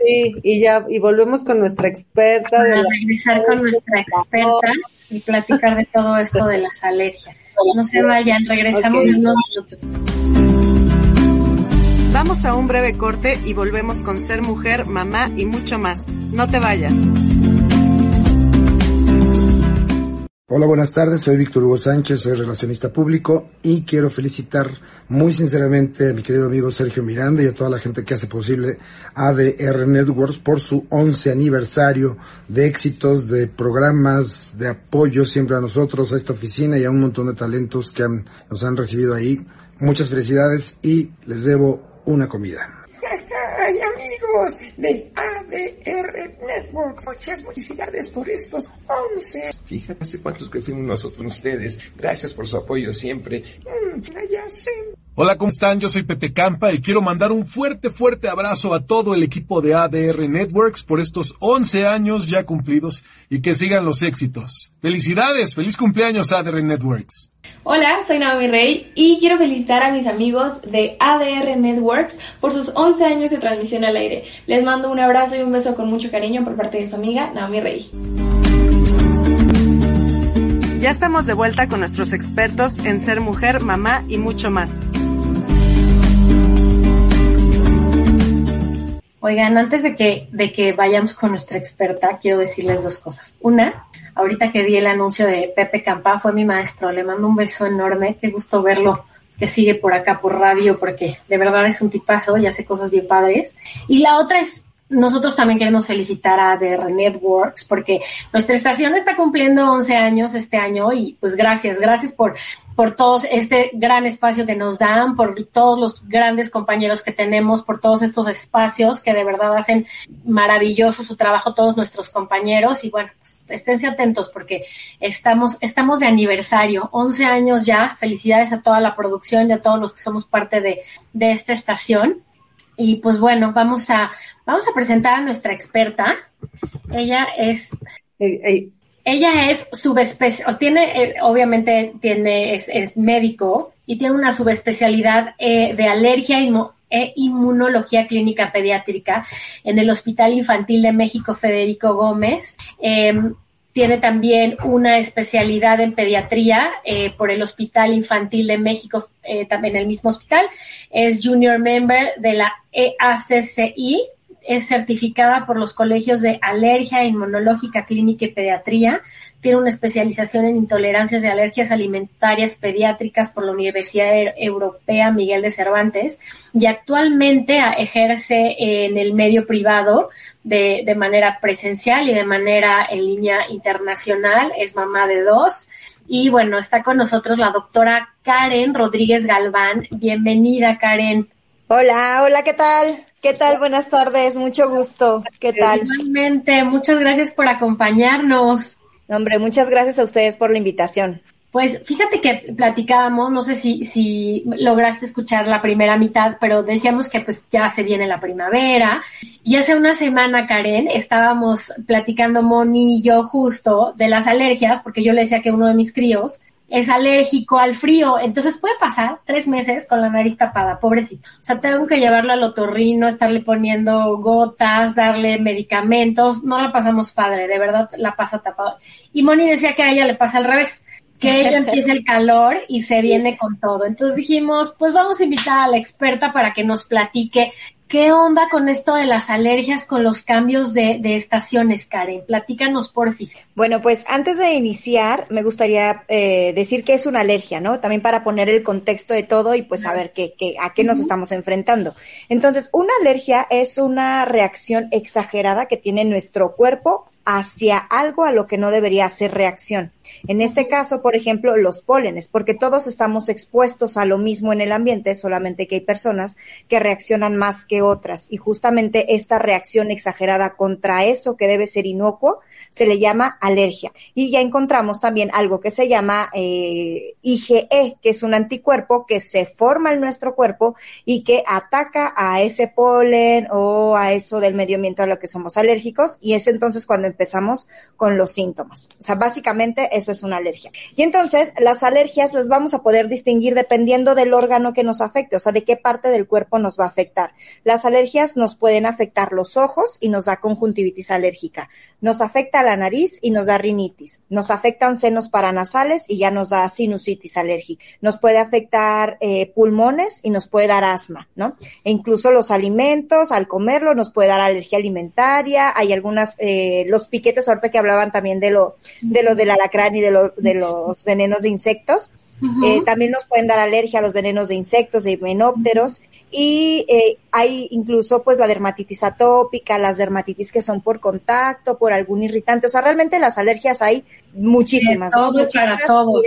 Sí, y ya, y volvemos con nuestra experta. Para de regresar con nuestra experta y platicar de todo esto de las alergias. No se vayan, regresamos en unos minutos. Vamos a un breve corte y volvemos con ser mujer, mamá y mucho más. No te vayas. Hola, buenas tardes. Soy Víctor Hugo Sánchez, soy relacionista público y quiero felicitar muy sinceramente a mi querido amigo Sergio Miranda y a toda la gente que hace posible ADR Networks por su 11 aniversario de éxitos, de programas, de apoyo siempre a nosotros, a esta oficina y a un montón de talentos que nos han recibido ahí. Muchas felicidades y les debo una comida. ¡Ay, amigos de ADR Network! Muchas felicidades por estos 11. Fíjate hace cuántos que fuimos nosotros ustedes. Gracias por su apoyo siempre. Mm. Hola, ¿cómo están? Yo soy Pepe Campa y quiero mandar un fuerte, fuerte abrazo a todo el equipo de ADR Networks por estos 11 años ya cumplidos y que sigan los éxitos. Felicidades, feliz cumpleaños ADR Networks. Hola, soy Naomi Rey y quiero felicitar a mis amigos de ADR Networks por sus 11 años de transmisión al aire. Les mando un abrazo y un beso con mucho cariño por parte de su amiga Naomi Rey. Ya estamos de vuelta con nuestros expertos en ser mujer, mamá y mucho más. Oigan, antes de que, de que vayamos con nuestra experta, quiero decirles dos cosas. Una, ahorita que vi el anuncio de Pepe Campa, fue mi maestro, le mando un beso enorme, qué gusto verlo, que sigue por acá por radio, porque de verdad es un tipazo y hace cosas bien padres. Y la otra es nosotros también queremos felicitar a DR Networks porque nuestra estación está cumpliendo 11 años este año y pues gracias, gracias por, por todo este gran espacio que nos dan, por todos los grandes compañeros que tenemos, por todos estos espacios que de verdad hacen maravilloso su trabajo todos nuestros compañeros y bueno, pues, esténse atentos porque estamos, estamos de aniversario, 11 años ya, felicidades a toda la producción y a todos los que somos parte de, de esta estación. Y pues bueno, vamos a, vamos a presentar a nuestra experta. Ella es, ella es subespecial, tiene, eh, obviamente tiene, es, es, médico y tiene una subespecialidad eh, de alergia e inmunología clínica pediátrica en el Hospital Infantil de México Federico Gómez. Em, tiene también una especialidad en pediatría eh, por el Hospital Infantil de México, eh, también el mismo hospital. Es junior member de la EACCI. Es certificada por los colegios de alergia inmunológica clínica y pediatría tiene una especialización en intolerancias y alergias alimentarias pediátricas por la Universidad e-, Europea Miguel de Cervantes y actualmente ejerce en el medio privado de, de manera presencial y de manera en línea internacional. Es mamá de dos. Y bueno, está con nosotros la doctora Karen Rodríguez Galván. Bienvenida, Karen. Hola, hola, ¿qué tal? ¿Qué tal? Buenas tardes, mucho gusto. ¿Qué tal? Igualmente, muchas gracias por acompañarnos. Hombre, muchas gracias a ustedes por la invitación. Pues fíjate que platicábamos, no sé si, si lograste escuchar la primera mitad, pero decíamos que pues ya se viene la primavera. Y hace una semana, Karen, estábamos platicando Moni y yo justo de las alergias, porque yo le decía que uno de mis críos es alérgico al frío, entonces puede pasar tres meses con la nariz tapada, pobrecito. O sea, tengo que llevarlo al otorrino, estarle poniendo gotas, darle medicamentos, no la pasamos padre, de verdad la pasa tapada. Y Moni decía que a ella le pasa al revés, que ella empieza el calor y se viene con todo. Entonces dijimos, pues vamos a invitar a la experta para que nos platique qué onda con esto de las alergias con los cambios de, de estaciones, Karen. Platícanos, porfis. Bueno, pues antes de iniciar, me gustaría eh, decir qué es una alergia, ¿no? También para poner el contexto de todo y pues saber qué, qué, a qué nos estamos enfrentando. Entonces, una alergia es una reacción exagerada que tiene nuestro cuerpo hacia algo a lo que no debería hacer reacción. En este caso, por ejemplo, los pólenes, porque todos estamos expuestos a lo mismo en el ambiente, solamente que hay personas que reaccionan más que otras. Y justamente esta reacción exagerada contra eso que debe ser inocuo se le llama alergia. Y ya encontramos también algo que se llama eh, IgE, que es un anticuerpo que se forma en nuestro cuerpo y que ataca a ese polen o a eso del medio ambiente a lo que somos alérgicos. Y es entonces cuando empezamos con los síntomas. O sea, básicamente eso es una alergia. Y entonces las alergias las vamos a poder distinguir dependiendo del órgano que nos afecte, o sea, de qué parte del cuerpo nos va a afectar. Las alergias nos pueden afectar los ojos y nos da conjuntivitis alérgica. Nos afecta la nariz y nos da rinitis. Nos afectan senos paranasales y ya nos da sinusitis alérgica. Nos puede afectar eh, pulmones y nos puede dar asma, ¿no? E incluso los alimentos, al comerlo, nos puede dar alergia alimentaria. Hay algunas, eh, los piquetes, ahorita que hablaban también de lo, de lo del alacrán y de, lo, de los venenos de insectos. Eh, también nos pueden dar alergia a los venenos de insectos, de himenópteros, y eh, hay incluso pues la dermatitis atópica, las dermatitis que son por contacto, por algún irritante. O sea, realmente las alergias hay muchísimas. todo para todos.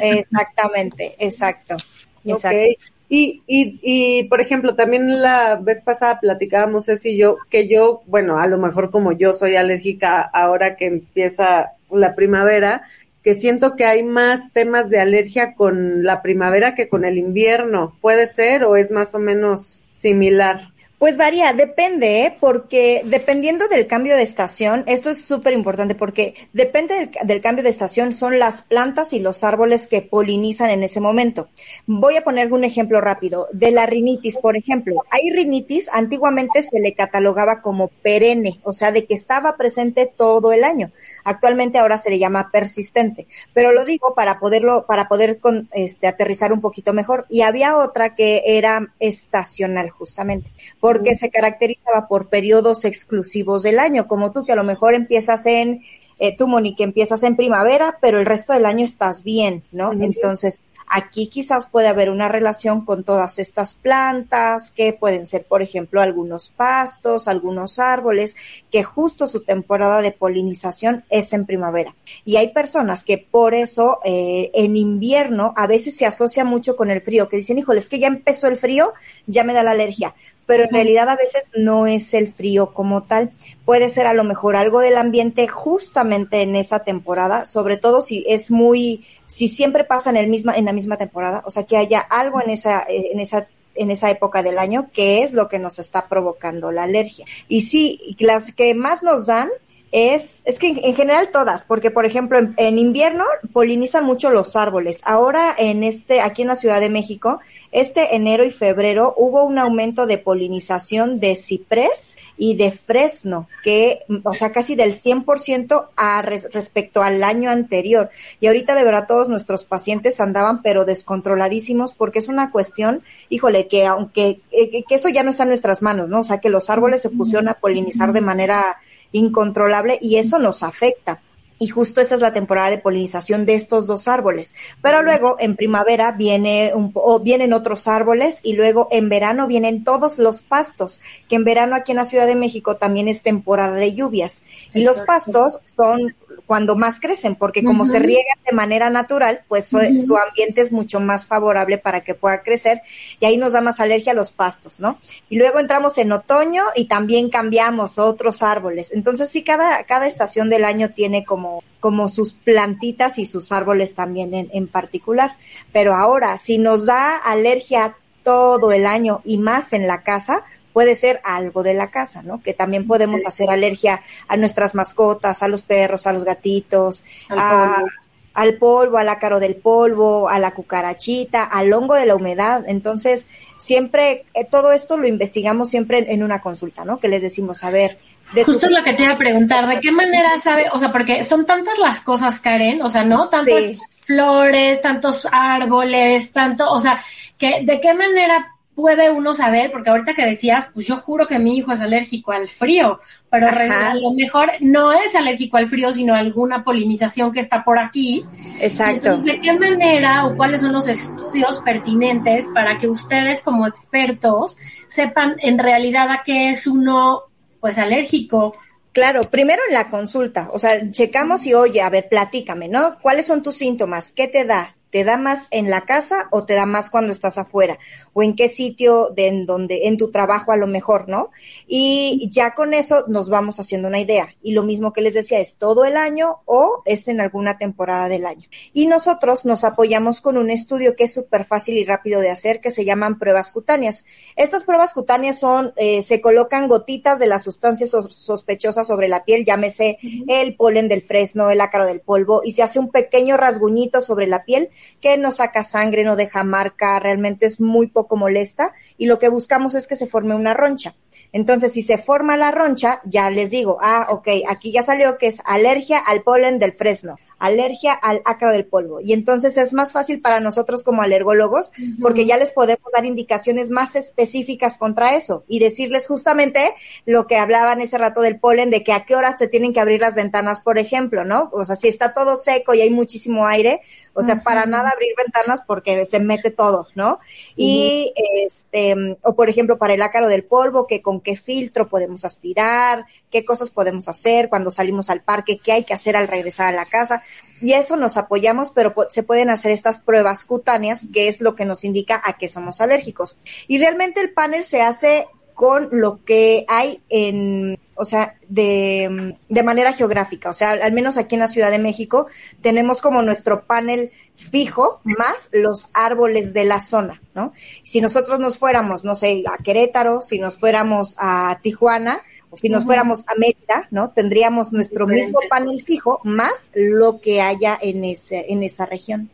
Exactamente, exacto. exacto. Y, y, y, por ejemplo, también la vez pasada platicábamos, es y yo, que yo, bueno, a lo mejor como yo soy alérgica ahora que empieza la primavera, que siento que hay más temas de alergia con la primavera que con el invierno. ¿Puede ser o es más o menos similar? Pues varía, depende, ¿eh? porque dependiendo del cambio de estación, esto es súper importante porque depende del, cambio de estación, son las plantas y los árboles que polinizan en ese momento. Voy a poner un ejemplo rápido. De la rinitis, por ejemplo. Hay rinitis, antiguamente se le catalogaba como perenne, o sea, de que estaba presente todo el año. Actualmente ahora se le llama persistente, pero lo digo para poderlo, para poder con, este, aterrizar un poquito mejor. Y había otra que era estacional, justamente. Porque se caracterizaba por periodos exclusivos del año, como tú que a lo mejor empiezas en, eh, tú Monique, empiezas en primavera, pero el resto del año estás bien, ¿no? Entonces, Aquí quizás puede haber una relación con todas estas plantas, que pueden ser, por ejemplo, algunos pastos, algunos árboles, que justo su temporada de polinización es en primavera. Y hay personas que por eso eh, en invierno a veces se asocia mucho con el frío, que dicen, híjole, es que ya empezó el frío, ya me da la alergia pero en realidad a veces no es el frío como tal. Puede ser a lo mejor algo del ambiente justamente en esa temporada, sobre todo si es muy, si siempre pasa en el misma, en la misma temporada, o sea que haya algo en esa, en esa en esa época del año que es lo que nos está provocando la alergia. Y sí, las que más nos dan es, es que en, general todas, porque por ejemplo en, en, invierno polinizan mucho los árboles. Ahora en este, aquí en la Ciudad de México, este enero y febrero hubo un aumento de polinización de ciprés y de fresno, que, o sea, casi del 100% a respecto al año anterior. Y ahorita de verdad todos nuestros pacientes andaban pero descontroladísimos porque es una cuestión, híjole, que aunque, eh, que eso ya no está en nuestras manos, ¿no? O sea, que los árboles se pusieron a polinizar de manera incontrolable y eso nos afecta. Y justo esa es la temporada de polinización de estos dos árboles. Pero luego en primavera viene un, o vienen otros árboles y luego en verano vienen todos los pastos, que en verano aquí en la Ciudad de México también es temporada de lluvias. Y los pastos son cuando más crecen, porque como se riegan de manera natural, pues su, su ambiente es mucho más favorable para que pueda crecer y ahí nos da más alergia a los pastos, ¿no? Y luego entramos en otoño y también cambiamos otros árboles. Entonces sí, cada, cada estación del año tiene como, como sus plantitas y sus árboles también en, en particular. Pero ahora, si nos da alergia todo el año y más en la casa, puede ser algo de la casa, ¿no? Que también podemos hacer alergia a nuestras mascotas, a los perros, a los gatitos, Al a- polvo. al polvo, al ácaro del polvo, a la cucarachita, al hongo de la humedad. Entonces, siempre, eh, todo esto lo investigamos siempre en, en una consulta, ¿no? Que les decimos, a ver, de Justo es lo que te iba a preguntar, ¿de qué manera sabe? O sea, porque son tantas las cosas, Karen, o sea, ¿no? Tantas Sí. flores, tantos árboles, tanto, o sea, que ¿de qué manera puede uno saber? Porque ahorita que decías, pues yo juro que mi hijo es alérgico al frío, pero Ajá. a lo mejor no es alérgico al frío, sino a alguna polinización que está por aquí. Exacto. Entonces, ¿de qué manera o cuáles son los estudios pertinentes para que ustedes como expertos sepan en realidad a qué es uno pues alérgico? Claro, primero en la consulta, o sea, checamos y oye, a ver, platícame, ¿no? ¿Cuáles son tus síntomas? ¿Qué te da? ¿Te da más en la casa o te da más cuando estás afuera? ¿O en qué sitio de en donde, en tu trabajo a lo mejor, ¿no? Y ya con eso nos vamos haciendo una idea. Y lo mismo que les decía, es todo el año o es en alguna temporada del año. Y nosotros nos apoyamos con un estudio que es súper fácil y rápido de hacer, que se llaman pruebas cutáneas. Estas pruebas cutáneas son, eh, se colocan gotitas de las sustancias sos- sospechosas sobre la piel, llámese el polen del fresno, el ácaro del polvo, y se hace un pequeño rasguñito sobre la piel que no saca sangre, no deja marca, realmente es muy poco molesta, y lo que buscamos es que se forme una roncha. Entonces, si se forma la roncha, ya les digo, ah, ok, aquí ya salió que es alergia al polen del fresno, alergia al ácaro del polvo. Y entonces es más fácil para nosotros como alergólogos, porque ya les podemos dar indicaciones más específicas contra eso y decirles justamente lo que hablaban ese rato del polen, de que a qué horas se tienen que abrir las ventanas, por ejemplo, ¿no? O sea, si está todo seco y hay muchísimo aire, o sea, para nada abrir ventanas porque se mete todo, ¿no? Y este, o por ejemplo, para el ácaro del polvo, que con qué filtro podemos aspirar, qué cosas podemos hacer cuando salimos al parque, qué hay que hacer al regresar a la casa. Y eso nos apoyamos, pero se pueden hacer estas pruebas cutáneas, que es lo que nos indica a qué somos alérgicos. Y realmente el panel se hace con lo que hay en, o sea, de, de manera geográfica. O sea, al menos aquí en la Ciudad de México tenemos como nuestro panel fijo más los árboles de la zona, ¿no? Si nosotros nos fuéramos, no sé, a Querétaro, si nos fuéramos a Tijuana, o si nos fuéramos a Mérida, ¿no? Tendríamos nuestro Diferente. mismo panel fijo más lo que haya en ese, en esa región.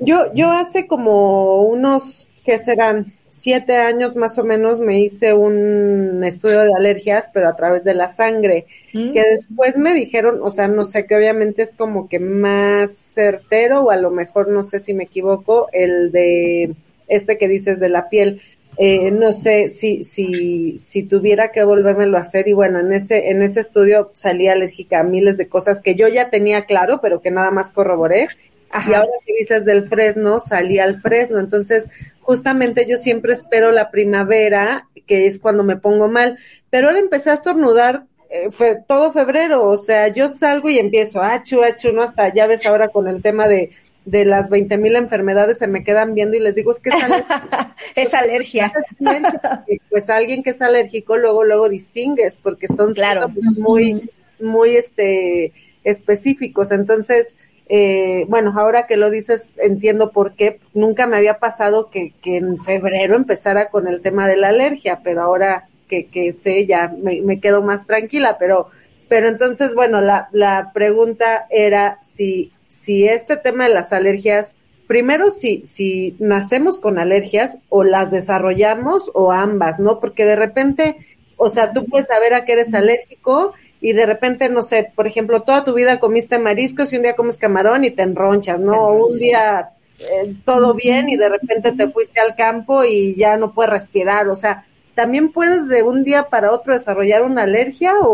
Yo, yo hace como unos, ¿qué serán? Siete años más o menos me hice un estudio de alergias, pero a través de la sangre, Mm. que después me dijeron, o sea, no sé, que obviamente es como que más certero, o a lo mejor no sé si me equivoco, el de este que dices de la piel. Eh, no sé si, si, si tuviera que volvérmelo a hacer y bueno, en ese, en ese estudio salí alérgica a miles de cosas que yo ya tenía claro, pero que nada más corroboré. Y ahora que dices del fresno, salí al fresno. Entonces, justamente yo siempre espero la primavera, que es cuando me pongo mal. Pero ahora empecé a estornudar eh, fue todo febrero. O sea, yo salgo y empiezo, achu, achu, no hasta ya ves ahora con el tema de, de las 20 mil enfermedades, se me quedan viendo y les digo, es que es alergia. es alergia. pues alguien que es alérgico luego, luego distingues, porque son Claro. muy, muy, este, específicos. Entonces, eh, bueno, ahora que lo dices, entiendo por qué. Nunca me había pasado que, en febrero empezara con el tema de la alergia, pero ahora que, sé, ya me, me quedo más tranquila. Pero, pero entonces, bueno, la, la pregunta era si, si este tema de las alergias, primero si, si nacemos con alergias o las desarrollamos o ambas, ¿no? Porque de repente, o sea, tú puedes saber a qué eres alérgico y de repente, no sé, por ejemplo, toda tu vida comiste mariscos y un día comes camarón y te enronchas, ¿no? O un día eh, todo bien y de repente te fuiste al campo y ya no puedes respirar, o sea, ¿también puedes de un día para otro desarrollar una alergia o,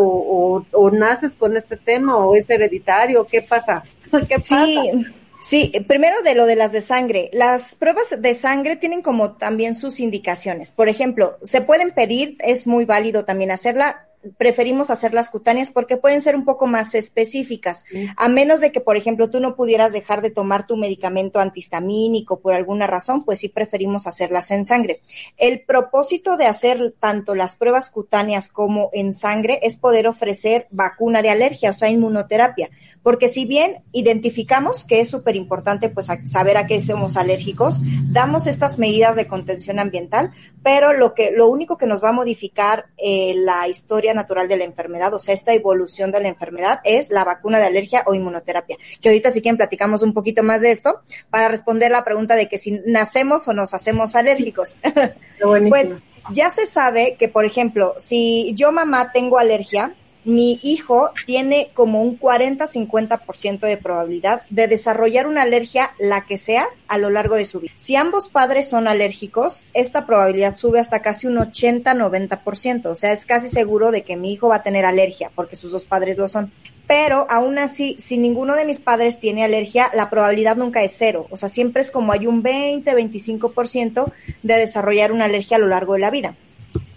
o, o naces con este tema o es hereditario? ¿Qué pasa? ¿Qué Sí, pasa? sí, primero de lo de las de sangre. Las pruebas de sangre tienen como también sus indicaciones. Por ejemplo, se pueden pedir, es muy válido también hacerla preferimos hacer las cutáneas porque pueden ser un poco más específicas. A menos de que, por ejemplo, tú no pudieras dejar de tomar tu medicamento antihistamínico por alguna razón, pues sí preferimos hacerlas en sangre. El propósito de hacer tanto las pruebas cutáneas como en sangre es poder ofrecer vacuna de alergia, o sea, inmunoterapia. Porque si bien identificamos que es súper importante pues saber a qué somos alérgicos, damos estas medidas de contención ambiental, pero lo que, lo único que nos va a modificar eh, la historia natural de la enfermedad, o sea, esta evolución de la enfermedad es la vacuna de alergia o inmunoterapia. Que ahorita si quieren platicamos un poquito más de esto para responder la pregunta de que si nacemos o nos hacemos alérgicos. pues ya se sabe que, por ejemplo, si yo mamá tengo alergia, mi hijo tiene como un 40-50% de probabilidad de desarrollar una alergia, la que sea, a lo largo de su vida. Si ambos padres son alérgicos, esta probabilidad sube hasta casi un 80-90%. O sea, es casi seguro de que mi hijo va a tener alergia porque sus dos padres lo son. Pero aún así, si ninguno de mis padres tiene alergia, la probabilidad nunca es cero. O sea, siempre es como hay un 20-25% de desarrollar una alergia a lo largo de la vida.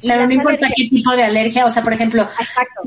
Pero no importa qué tipo de alergia, o sea, por ejemplo,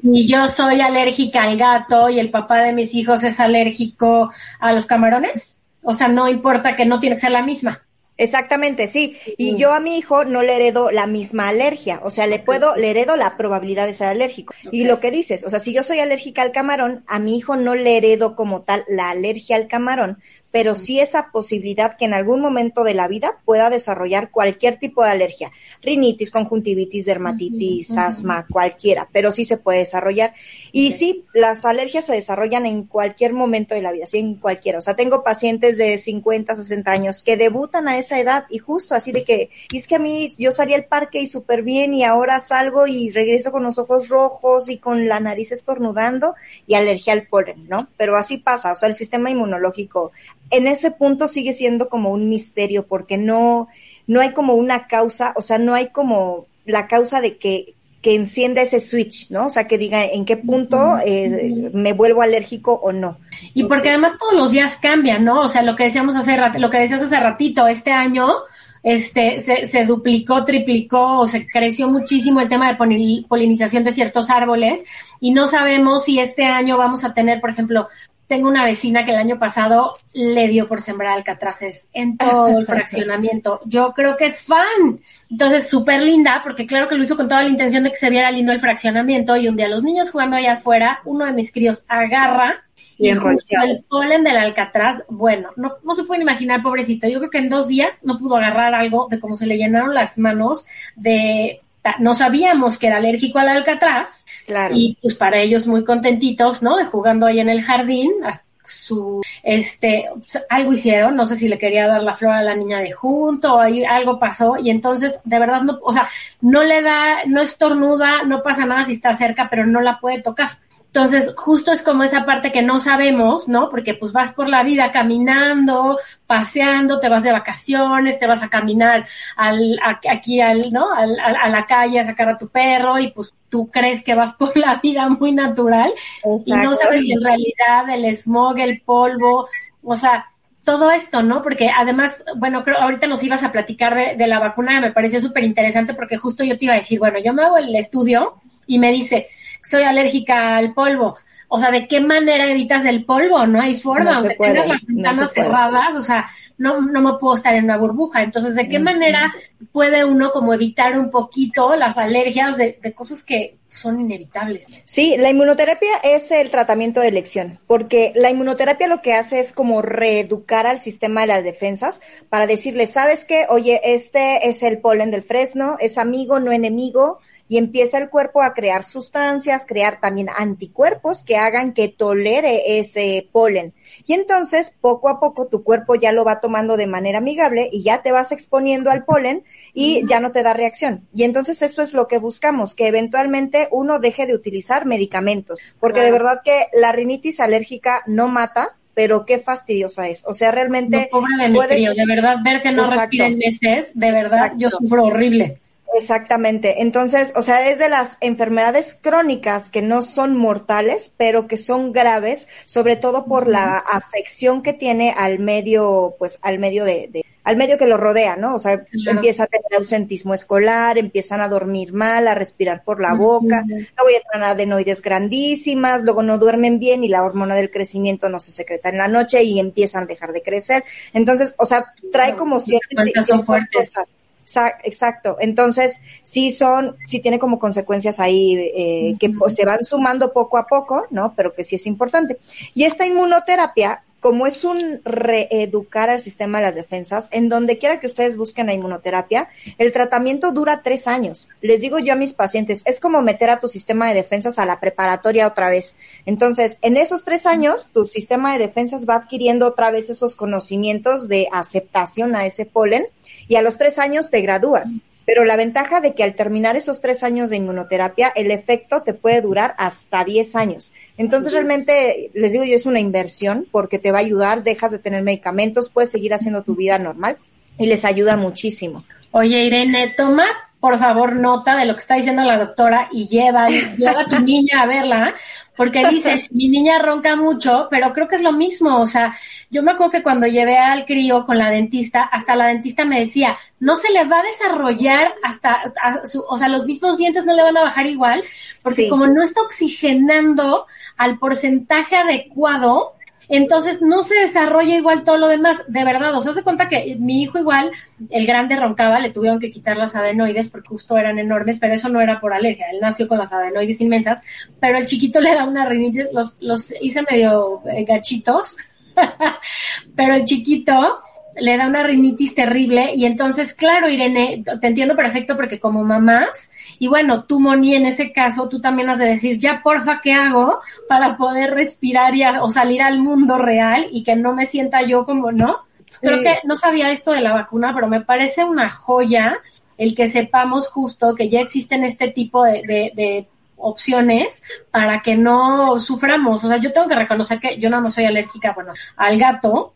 si yo soy alérgica al gato y el papá de mis hijos es alérgico a los camarones, o sea, no importa que no tiene que ser la misma. Exactamente, sí. Y yo a mi hijo no le heredo la misma alergia, o sea, le puedo, le heredo la probabilidad de ser alérgico. Y lo que dices, o sea, si yo soy alérgica al camarón, a mi hijo no le heredo como tal la alergia al camarón, pero sí esa posibilidad que en algún momento de la vida pueda desarrollar cualquier tipo de alergia, rinitis, conjuntivitis, dermatitis, asma, cualquiera, pero sí se puede desarrollar. Y sí, las alergias se desarrollan en cualquier momento de la vida, sí, en cualquiera. O sea, tengo pacientes de 50, 60 años que debutan a esa edad y justo así de que, es que a mí yo salí al parque y súper bien y ahora salgo y regreso con los ojos rojos y con la nariz estornudando y alergia al polen, ¿no? Pero así pasa, o sea, el sistema inmunológico en ese punto sigue siendo como un misterio porque no, no hay como una causa, o sea, no hay como la causa de que, que encienda ese switch, ¿no? O sea, que diga en qué punto eh, me vuelvo alérgico o no. Y porque además todos los días cambian, ¿no? O sea, lo que decíamos hace lo que decías hace ratito, este año este se, se duplicó, triplicó o se creció muchísimo el tema de polinización de ciertos árboles y no sabemos si este año vamos a tener, por ejemplo, tengo una vecina que el año pasado le dio por sembrar alcatraces en todo el fraccionamiento. Yo creo que es fan. Entonces, súper linda, porque claro que lo hizo con toda la intención de que se viera lindo el fraccionamiento. Y un día los niños jugando allá afuera, uno de mis críos agarra y el polen del alcatraz, bueno, no, no se pueden imaginar, pobrecito. Yo creo que en dos días no pudo agarrar algo de cómo se le llenaron las manos de no sabíamos que era alérgico al alcatraz claro. y pues para ellos muy contentitos, ¿no? De jugando ahí en el jardín, su, este, algo hicieron, no sé si le quería dar la flor a la niña de junto o ahí algo pasó y entonces de verdad no, o sea, no le da, no estornuda, no pasa nada si está cerca, pero no la puede tocar. Entonces, justo es como esa parte que no sabemos, ¿no? Porque pues vas por la vida caminando, paseando, te vas de vacaciones, te vas a caminar al, aquí al, ¿no? Al, a la calle a sacar a tu perro y pues tú crees que vas por la vida muy natural y no sabes si en realidad el smog, el polvo, o sea, todo esto, ¿no? Porque además, bueno, creo ahorita nos ibas a platicar de, de la vacuna, me pareció súper interesante porque justo yo te iba a decir, bueno, yo me hago el estudio y me dice, soy alérgica al polvo. O sea, ¿de qué manera evitas el polvo? No hay forma, aunque tengas las ventanas cerradas, o sea, no, no me puedo estar en una burbuja. Entonces, ¿de qué manera puede uno como evitar un poquito las alergias de, de cosas que son inevitables? Sí, la inmunoterapia es el tratamiento de elección, porque la inmunoterapia lo que hace es como reeducar al sistema de las defensas para decirle, ¿sabes qué? Oye, este es el polen del fresno, es amigo, no enemigo, y empieza el cuerpo a crear sustancias, crear también anticuerpos que hagan que tolere ese polen. Y entonces, poco a poco, tu cuerpo ya lo va tomando de manera amigable y ya te vas exponiendo al polen y ya no te da reacción. Y entonces eso es lo que buscamos, que eventualmente uno deje de utilizar medicamentos, porque de verdad que la rinitis alérgica no mata, pero qué fastidiosa es. O sea, realmente. pobre de mi de verdad, ver que no respira en meses, de verdad, yo sufro horrible. Exactamente. Entonces, o sea, es de las enfermedades crónicas que no son mortales, pero que son graves, sobre todo por la afección que tiene al medio, pues, al medio de, al medio que lo rodea, ¿no? O sea, empieza a tener ausentismo escolar, empiezan a dormir mal, a respirar por la boca, luego ya traen adenoides grandísimas, luego no duermen bien y la hormona del crecimiento no se secreta en la noche y empiezan a dejar de crecer. Entonces, o sea, trae como ciertas cosas. Exacto. Entonces, sí son, sí tiene como consecuencias ahí eh, que pues, se van sumando poco a poco, ¿no? Pero que sí es importante. Y esta inmunoterapia como es un reeducar al sistema de las defensas, en donde quiera que ustedes busquen la inmunoterapia, el tratamiento dura tres años. Les digo yo a mis pacientes, es como meter a tu sistema de defensas a la preparatoria otra vez. Entonces, en esos tres años, tu sistema de defensas va adquiriendo otra vez esos conocimientos de aceptación a ese polen y a los tres años te gradúas. Pero la ventaja de que al terminar esos tres años de inmunoterapia, el efecto te puede durar hasta 10 años. Entonces, realmente, les digo yo, es una inversión porque te va a ayudar, dejas de tener medicamentos, puedes seguir haciendo tu vida normal y les ayuda muchísimo. Oye, Irene, toma por favor nota de lo que está diciendo la doctora y lleva, lleva a tu niña a verla, porque dice, mi niña ronca mucho, pero creo que es lo mismo, o sea, yo me acuerdo que cuando llevé al crío con la dentista, hasta la dentista me decía, no se le va a desarrollar hasta, o sea, los mismos dientes no le van a bajar igual, porque como no está oxigenando al porcentaje adecuado, entonces no se desarrolla igual todo lo demás, de verdad, o sea, se cuenta que mi hijo igual, el grande roncaba, le tuvieron que quitar las adenoides porque justo eran enormes, pero eso no era por alergia, él nació con las adenoides inmensas, pero el chiquito le da una rinitis, los, los hice medio eh, gachitos, pero el chiquito le da una rinitis terrible y entonces, claro, Irene, te entiendo perfecto porque como mamás, y bueno, tú, Moni, en ese caso, tú también has de decir, ya porfa, ¿qué hago para poder respirar y o salir al mundo real y que no me sienta yo como, ¿no? Creo que no sabía esto de la vacuna, pero me parece una joya el que sepamos justo que ya existen este tipo de, de, de opciones para que no suframos. O sea, yo tengo que reconocer que yo no soy alérgica, bueno, al gato,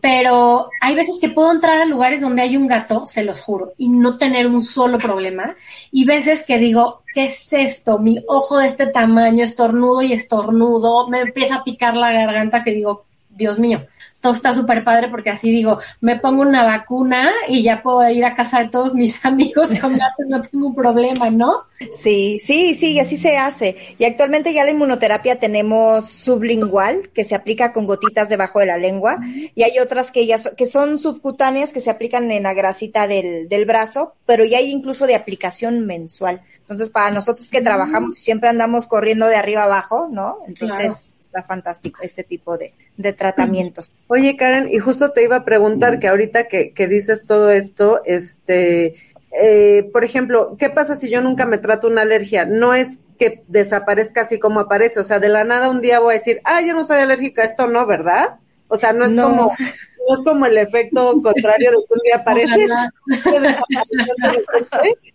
pero hay veces que puedo entrar a lugares donde hay un gato, se los juro, y no tener un solo problema. Y veces que digo, ¿qué es esto? Mi ojo de este tamaño, estornudo y estornudo, me empieza a picar la garganta que digo, Dios mío, todo está súper padre porque así digo, me pongo una vacuna y ya puedo ir a casa de todos mis amigos con no tengo un problema, ¿no? Sí, sí, sí, así se hace. Y actualmente ya la inmunoterapia tenemos sublingual, que se aplica con gotitas debajo de la lengua, y hay otras que ya que son subcutáneas que se aplican en la grasita del, del brazo, pero ya hay incluso de aplicación mensual. Entonces, para nosotros que trabajamos y siempre andamos corriendo de arriba abajo, ¿no? Entonces, está fantástico este tipo de, de tratamientos. Oye, Karen, y justo te iba a preguntar que ahorita que, que dices todo esto, este, eh, por ejemplo, ¿qué pasa si yo nunca me trato una alergia? No es que desaparezca así como aparece, o sea, de la nada un día voy a decir, ah, yo no soy alérgica a esto, no, ¿verdad? O sea, no es como no es como el efecto contrario de que un día aparece.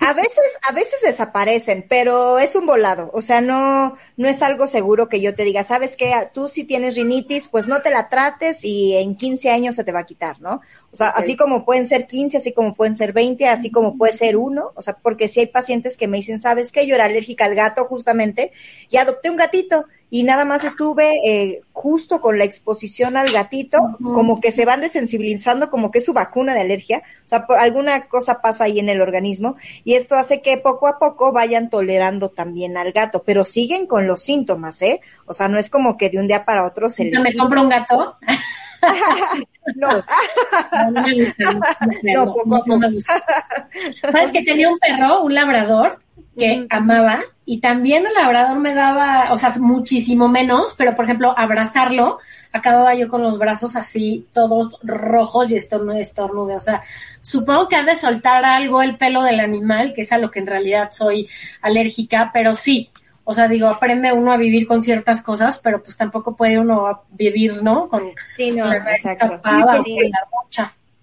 a veces, a veces desaparecen, pero es un volado. O sea, no, no es algo seguro que yo te diga, sabes que tú si tienes rinitis, pues no te la trates y en 15 años se te va a quitar, ¿no? O sea, así como pueden ser 15, así como pueden ser 20, así como puede ser uno. O sea, porque si hay pacientes que me dicen, sabes que yo era alérgica al gato justamente y adopté un gatito y nada más estuve eh, justo con la exposición al gatito, como que se van desensibilizando, como que es su vacuna de alergia, o sea, por alguna cosa pasa ahí en el organismo y esto hace que poco a poco vayan tolerando también al gato, pero siguen con los síntomas, ¿eh? O sea, no es como que de un día para otro se les... ¿Me compro un gato? no. No, me gusta, no, poco a poco. ¿Sabes que tenía un perro, un labrador, que amaba y también el labrador me daba, o sea, muchísimo menos, pero por ejemplo, abrazarlo, acababa yo con los brazos así, todos rojos y estornude, estornude. O sea, supongo que ha de soltar algo el pelo del animal, que es a lo que en realidad soy alérgica, pero sí. O sea, digo, aprende uno a vivir con ciertas cosas, pero pues tampoco puede uno vivir, ¿no? Con sí, no, exacto.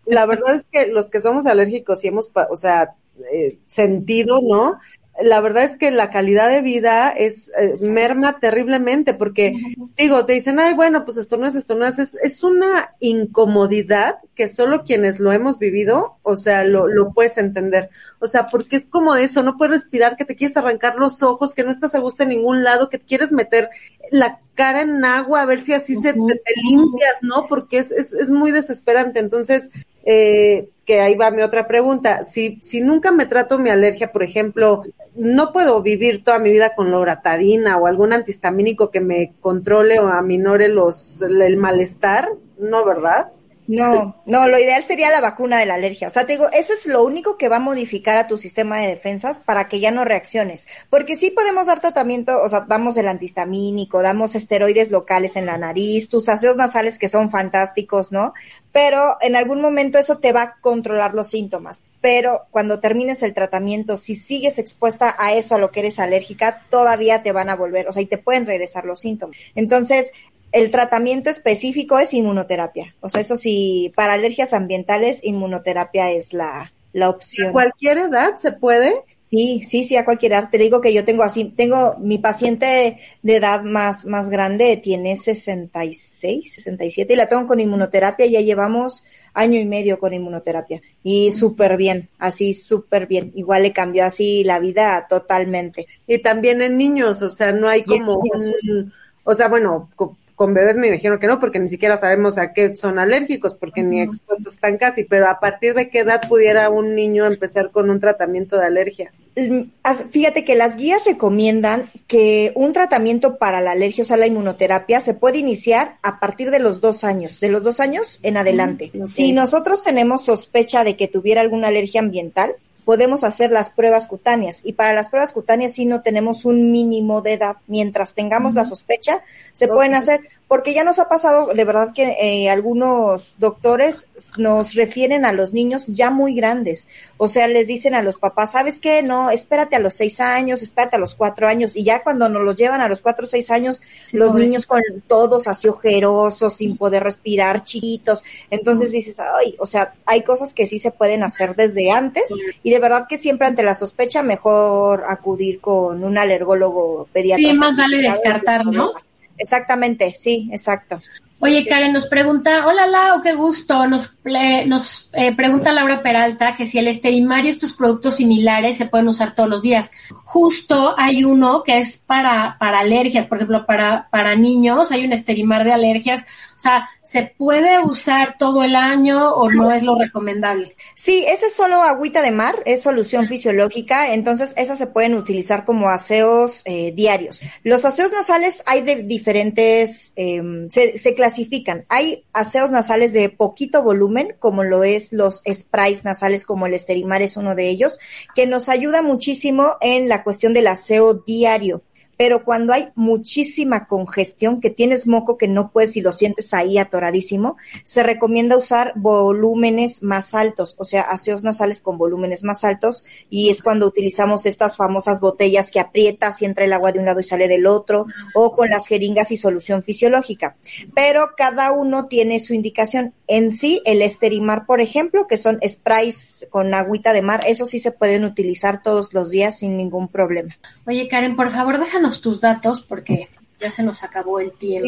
La verdad es que los que somos alérgicos y hemos, o sea, eh, sentido, ¿no? La verdad es que la calidad de vida es eh, merma terriblemente porque digo, te dicen, ay, bueno, pues esto no es, esto no es, es, una incomodidad que solo quienes lo hemos vivido, o sea, lo, lo puedes entender. O sea, porque es como eso, no puedes respirar, que te quieres arrancar los ojos, que no estás a gusto en ningún lado, que quieres meter la cara en agua a ver si así se te, limpias, ¿no? Porque es, es, es muy desesperante. Entonces, eh, que ahí va mi otra pregunta. Si, si nunca me trato mi alergia, por ejemplo, no puedo vivir toda mi vida con loratadina o algún antihistamínico que me controle o aminore los, el malestar, ¿no, verdad? No, no, lo ideal sería la vacuna de la alergia. O sea, te digo, eso es lo único que va a modificar a tu sistema de defensas para que ya no reacciones. Porque sí podemos dar tratamiento, o sea, damos el antihistamínico, damos esteroides locales en la nariz, tus aseos nasales que son fantásticos, ¿no? Pero en algún momento eso te va a controlar los síntomas. Pero cuando termines el tratamiento, si sigues expuesta a eso, a lo que eres alérgica, todavía te van a volver, o sea, y te pueden regresar los síntomas. Entonces, el tratamiento específico es inmunoterapia. O sea, eso sí, para alergias ambientales, inmunoterapia es la, la opción. ¿A cualquier edad se puede? Sí, sí, sí, a cualquier edad. Te digo que yo tengo así, tengo mi paciente de edad más, más grande, tiene 66, 67 y la tengo con inmunoterapia. Ya llevamos año y medio con inmunoterapia y súper bien, así súper bien. Igual le cambió así la vida totalmente. Y también en niños, o sea, no hay como un, o sea, bueno, con bebés me imagino que no, porque ni siquiera sabemos a qué son alérgicos, porque ni expuestos están casi, pero a partir de qué edad pudiera un niño empezar con un tratamiento de alergia. Mm, fíjate que las guías recomiendan que un tratamiento para la alergia, o sea, la inmunoterapia, se puede iniciar a partir de los dos años, de los dos años en adelante. Si nosotros tenemos sospecha de que tuviera alguna alergia ambiental, podemos hacer las pruebas cutáneas. Y para las pruebas cutáneas sí no tenemos un mínimo de edad. Mientras tengamos la sospecha, se pueden hacer, porque ya nos ha pasado, de verdad que eh, algunos doctores nos refieren a los niños ya muy grandes. O sea, les dicen a los papás, ¿sabes qué? No, espérate a los seis años, espérate a los cuatro años. Y ya cuando nos los llevan a los cuatro o seis años, los niños con todos así ojerosos, sin poder respirar, chiquitos. Entonces dices, ay, o sea, hay cosas que sí se pueden hacer desde antes y de verdad que siempre ante la sospecha mejor acudir con un alergólogo pediatra. Sí, más vale descartar, ¿no? Exactamente, sí, exacto. Oye, Karen nos pregunta, hola Lau, qué gusto. Nos, nos eh, pregunta Laura Peralta que si el esterimario y estos productos similares se pueden usar todos los días. Justo hay uno que es para, para alergias, por ejemplo, para, para niños, hay un esterimar de alergias. O sea, ¿se puede usar todo el año o no es lo recomendable? Sí, ese es solo agüita de mar, es solución fisiológica, entonces esas se pueden utilizar como aseos eh, diarios. Los aseos nasales hay de diferentes, eh, se, se clasifican. Hay aseos nasales de poquito volumen, como lo es los sprays nasales, como el esterimar es uno de ellos, que nos ayuda muchísimo en la cuestión del aseo diario pero cuando hay muchísima congestión, que tienes moco que no puedes y lo sientes ahí atoradísimo, se recomienda usar volúmenes más altos, o sea, aseos nasales con volúmenes más altos, y es cuando utilizamos estas famosas botellas que aprietas y entra el agua de un lado y sale del otro, o con las jeringas y solución fisiológica. Pero cada uno tiene su indicación. En sí, el esterimar, por ejemplo, que son sprays con agüita de mar, eso sí se pueden utilizar todos los días sin ningún problema. Oye, Karen, por favor, déjanos tus datos porque ya se nos acabó el tiempo.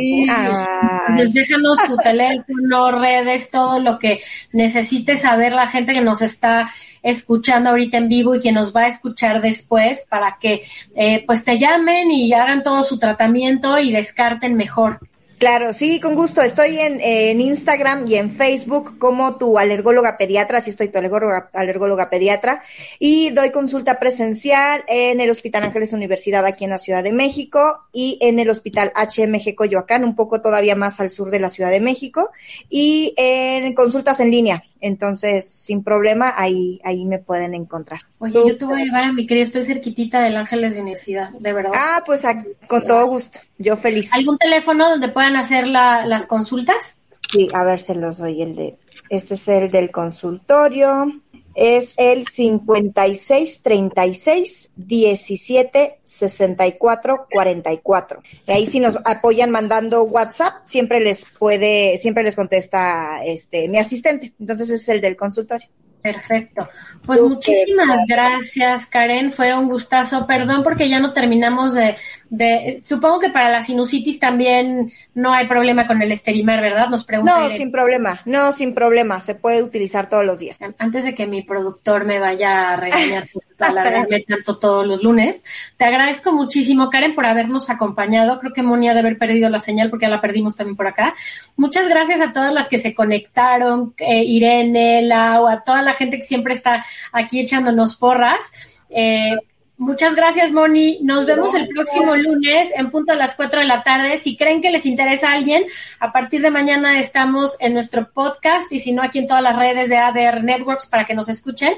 déjanos tu teléfono, redes, todo lo que necesite saber la gente que nos está escuchando ahorita en vivo y que nos va a escuchar después para que eh, pues te llamen y hagan todo su tratamiento y descarten mejor. Claro, sí, con gusto. Estoy en, en, Instagram y en Facebook como tu alergóloga pediatra, sí estoy tu alergóloga, alergóloga pediatra, y doy consulta presencial en el Hospital Ángeles Universidad aquí en la Ciudad de México y en el Hospital HMG Coyoacán, un poco todavía más al sur de la Ciudad de México, y en consultas en línea. Entonces, sin problema, ahí, ahí me pueden encontrar. Oye, yo te voy a llevar a mi querido, estoy cerquitita del Ángeles de Universidad, de verdad. Ah, pues con todo gusto, yo feliz. ¿Algún teléfono donde puedan hacer la, las consultas? Sí, a ver, se los doy el de, este es el del consultorio es el 56 36 17 64 44. Y ahí si nos apoyan mandando WhatsApp, siempre les puede, siempre les contesta este mi asistente. Entonces es el del consultorio. Perfecto. Pues muchísimas gracias, Karen. Fue un gustazo. Perdón porque ya no terminamos de, de, Supongo que para la sinusitis también no hay problema con el esterimar, ¿verdad? Nos preguntan. No, sin problema. No, sin problema. Se puede utilizar todos los días. Antes de que mi productor me vaya a regañar por alargarme tanto todos los lunes. Te agradezco muchísimo, Karen, por habernos acompañado. Creo que Moni ha de haber perdido la señal porque ya la perdimos también por acá. Muchas gracias a todas las que se conectaron, eh, Irene, Lau, a toda la gente que siempre está aquí echándonos porras. Eh, Muchas gracias, Moni. Nos vemos el próximo lunes en punto a las 4 de la tarde. Si creen que les interesa a alguien, a partir de mañana estamos en nuestro podcast y si no, aquí en todas las redes de ADR Networks para que nos escuchen.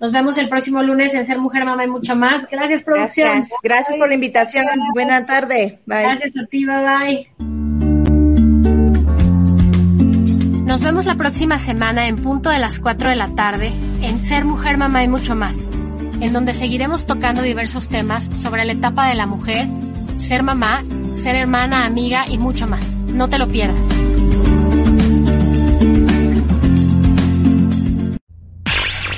Nos vemos el próximo lunes en Ser Mujer, Mamá y mucho más. Gracias, producción. Gracias, gracias por la invitación. Buena tarde. Bye. Gracias a ti, bye bye. Nos vemos la próxima semana en punto de las 4 de la tarde en Ser Mujer, Mamá y mucho más en donde seguiremos tocando diversos temas sobre la etapa de la mujer, ser mamá, ser hermana, amiga y mucho más. No te lo pierdas.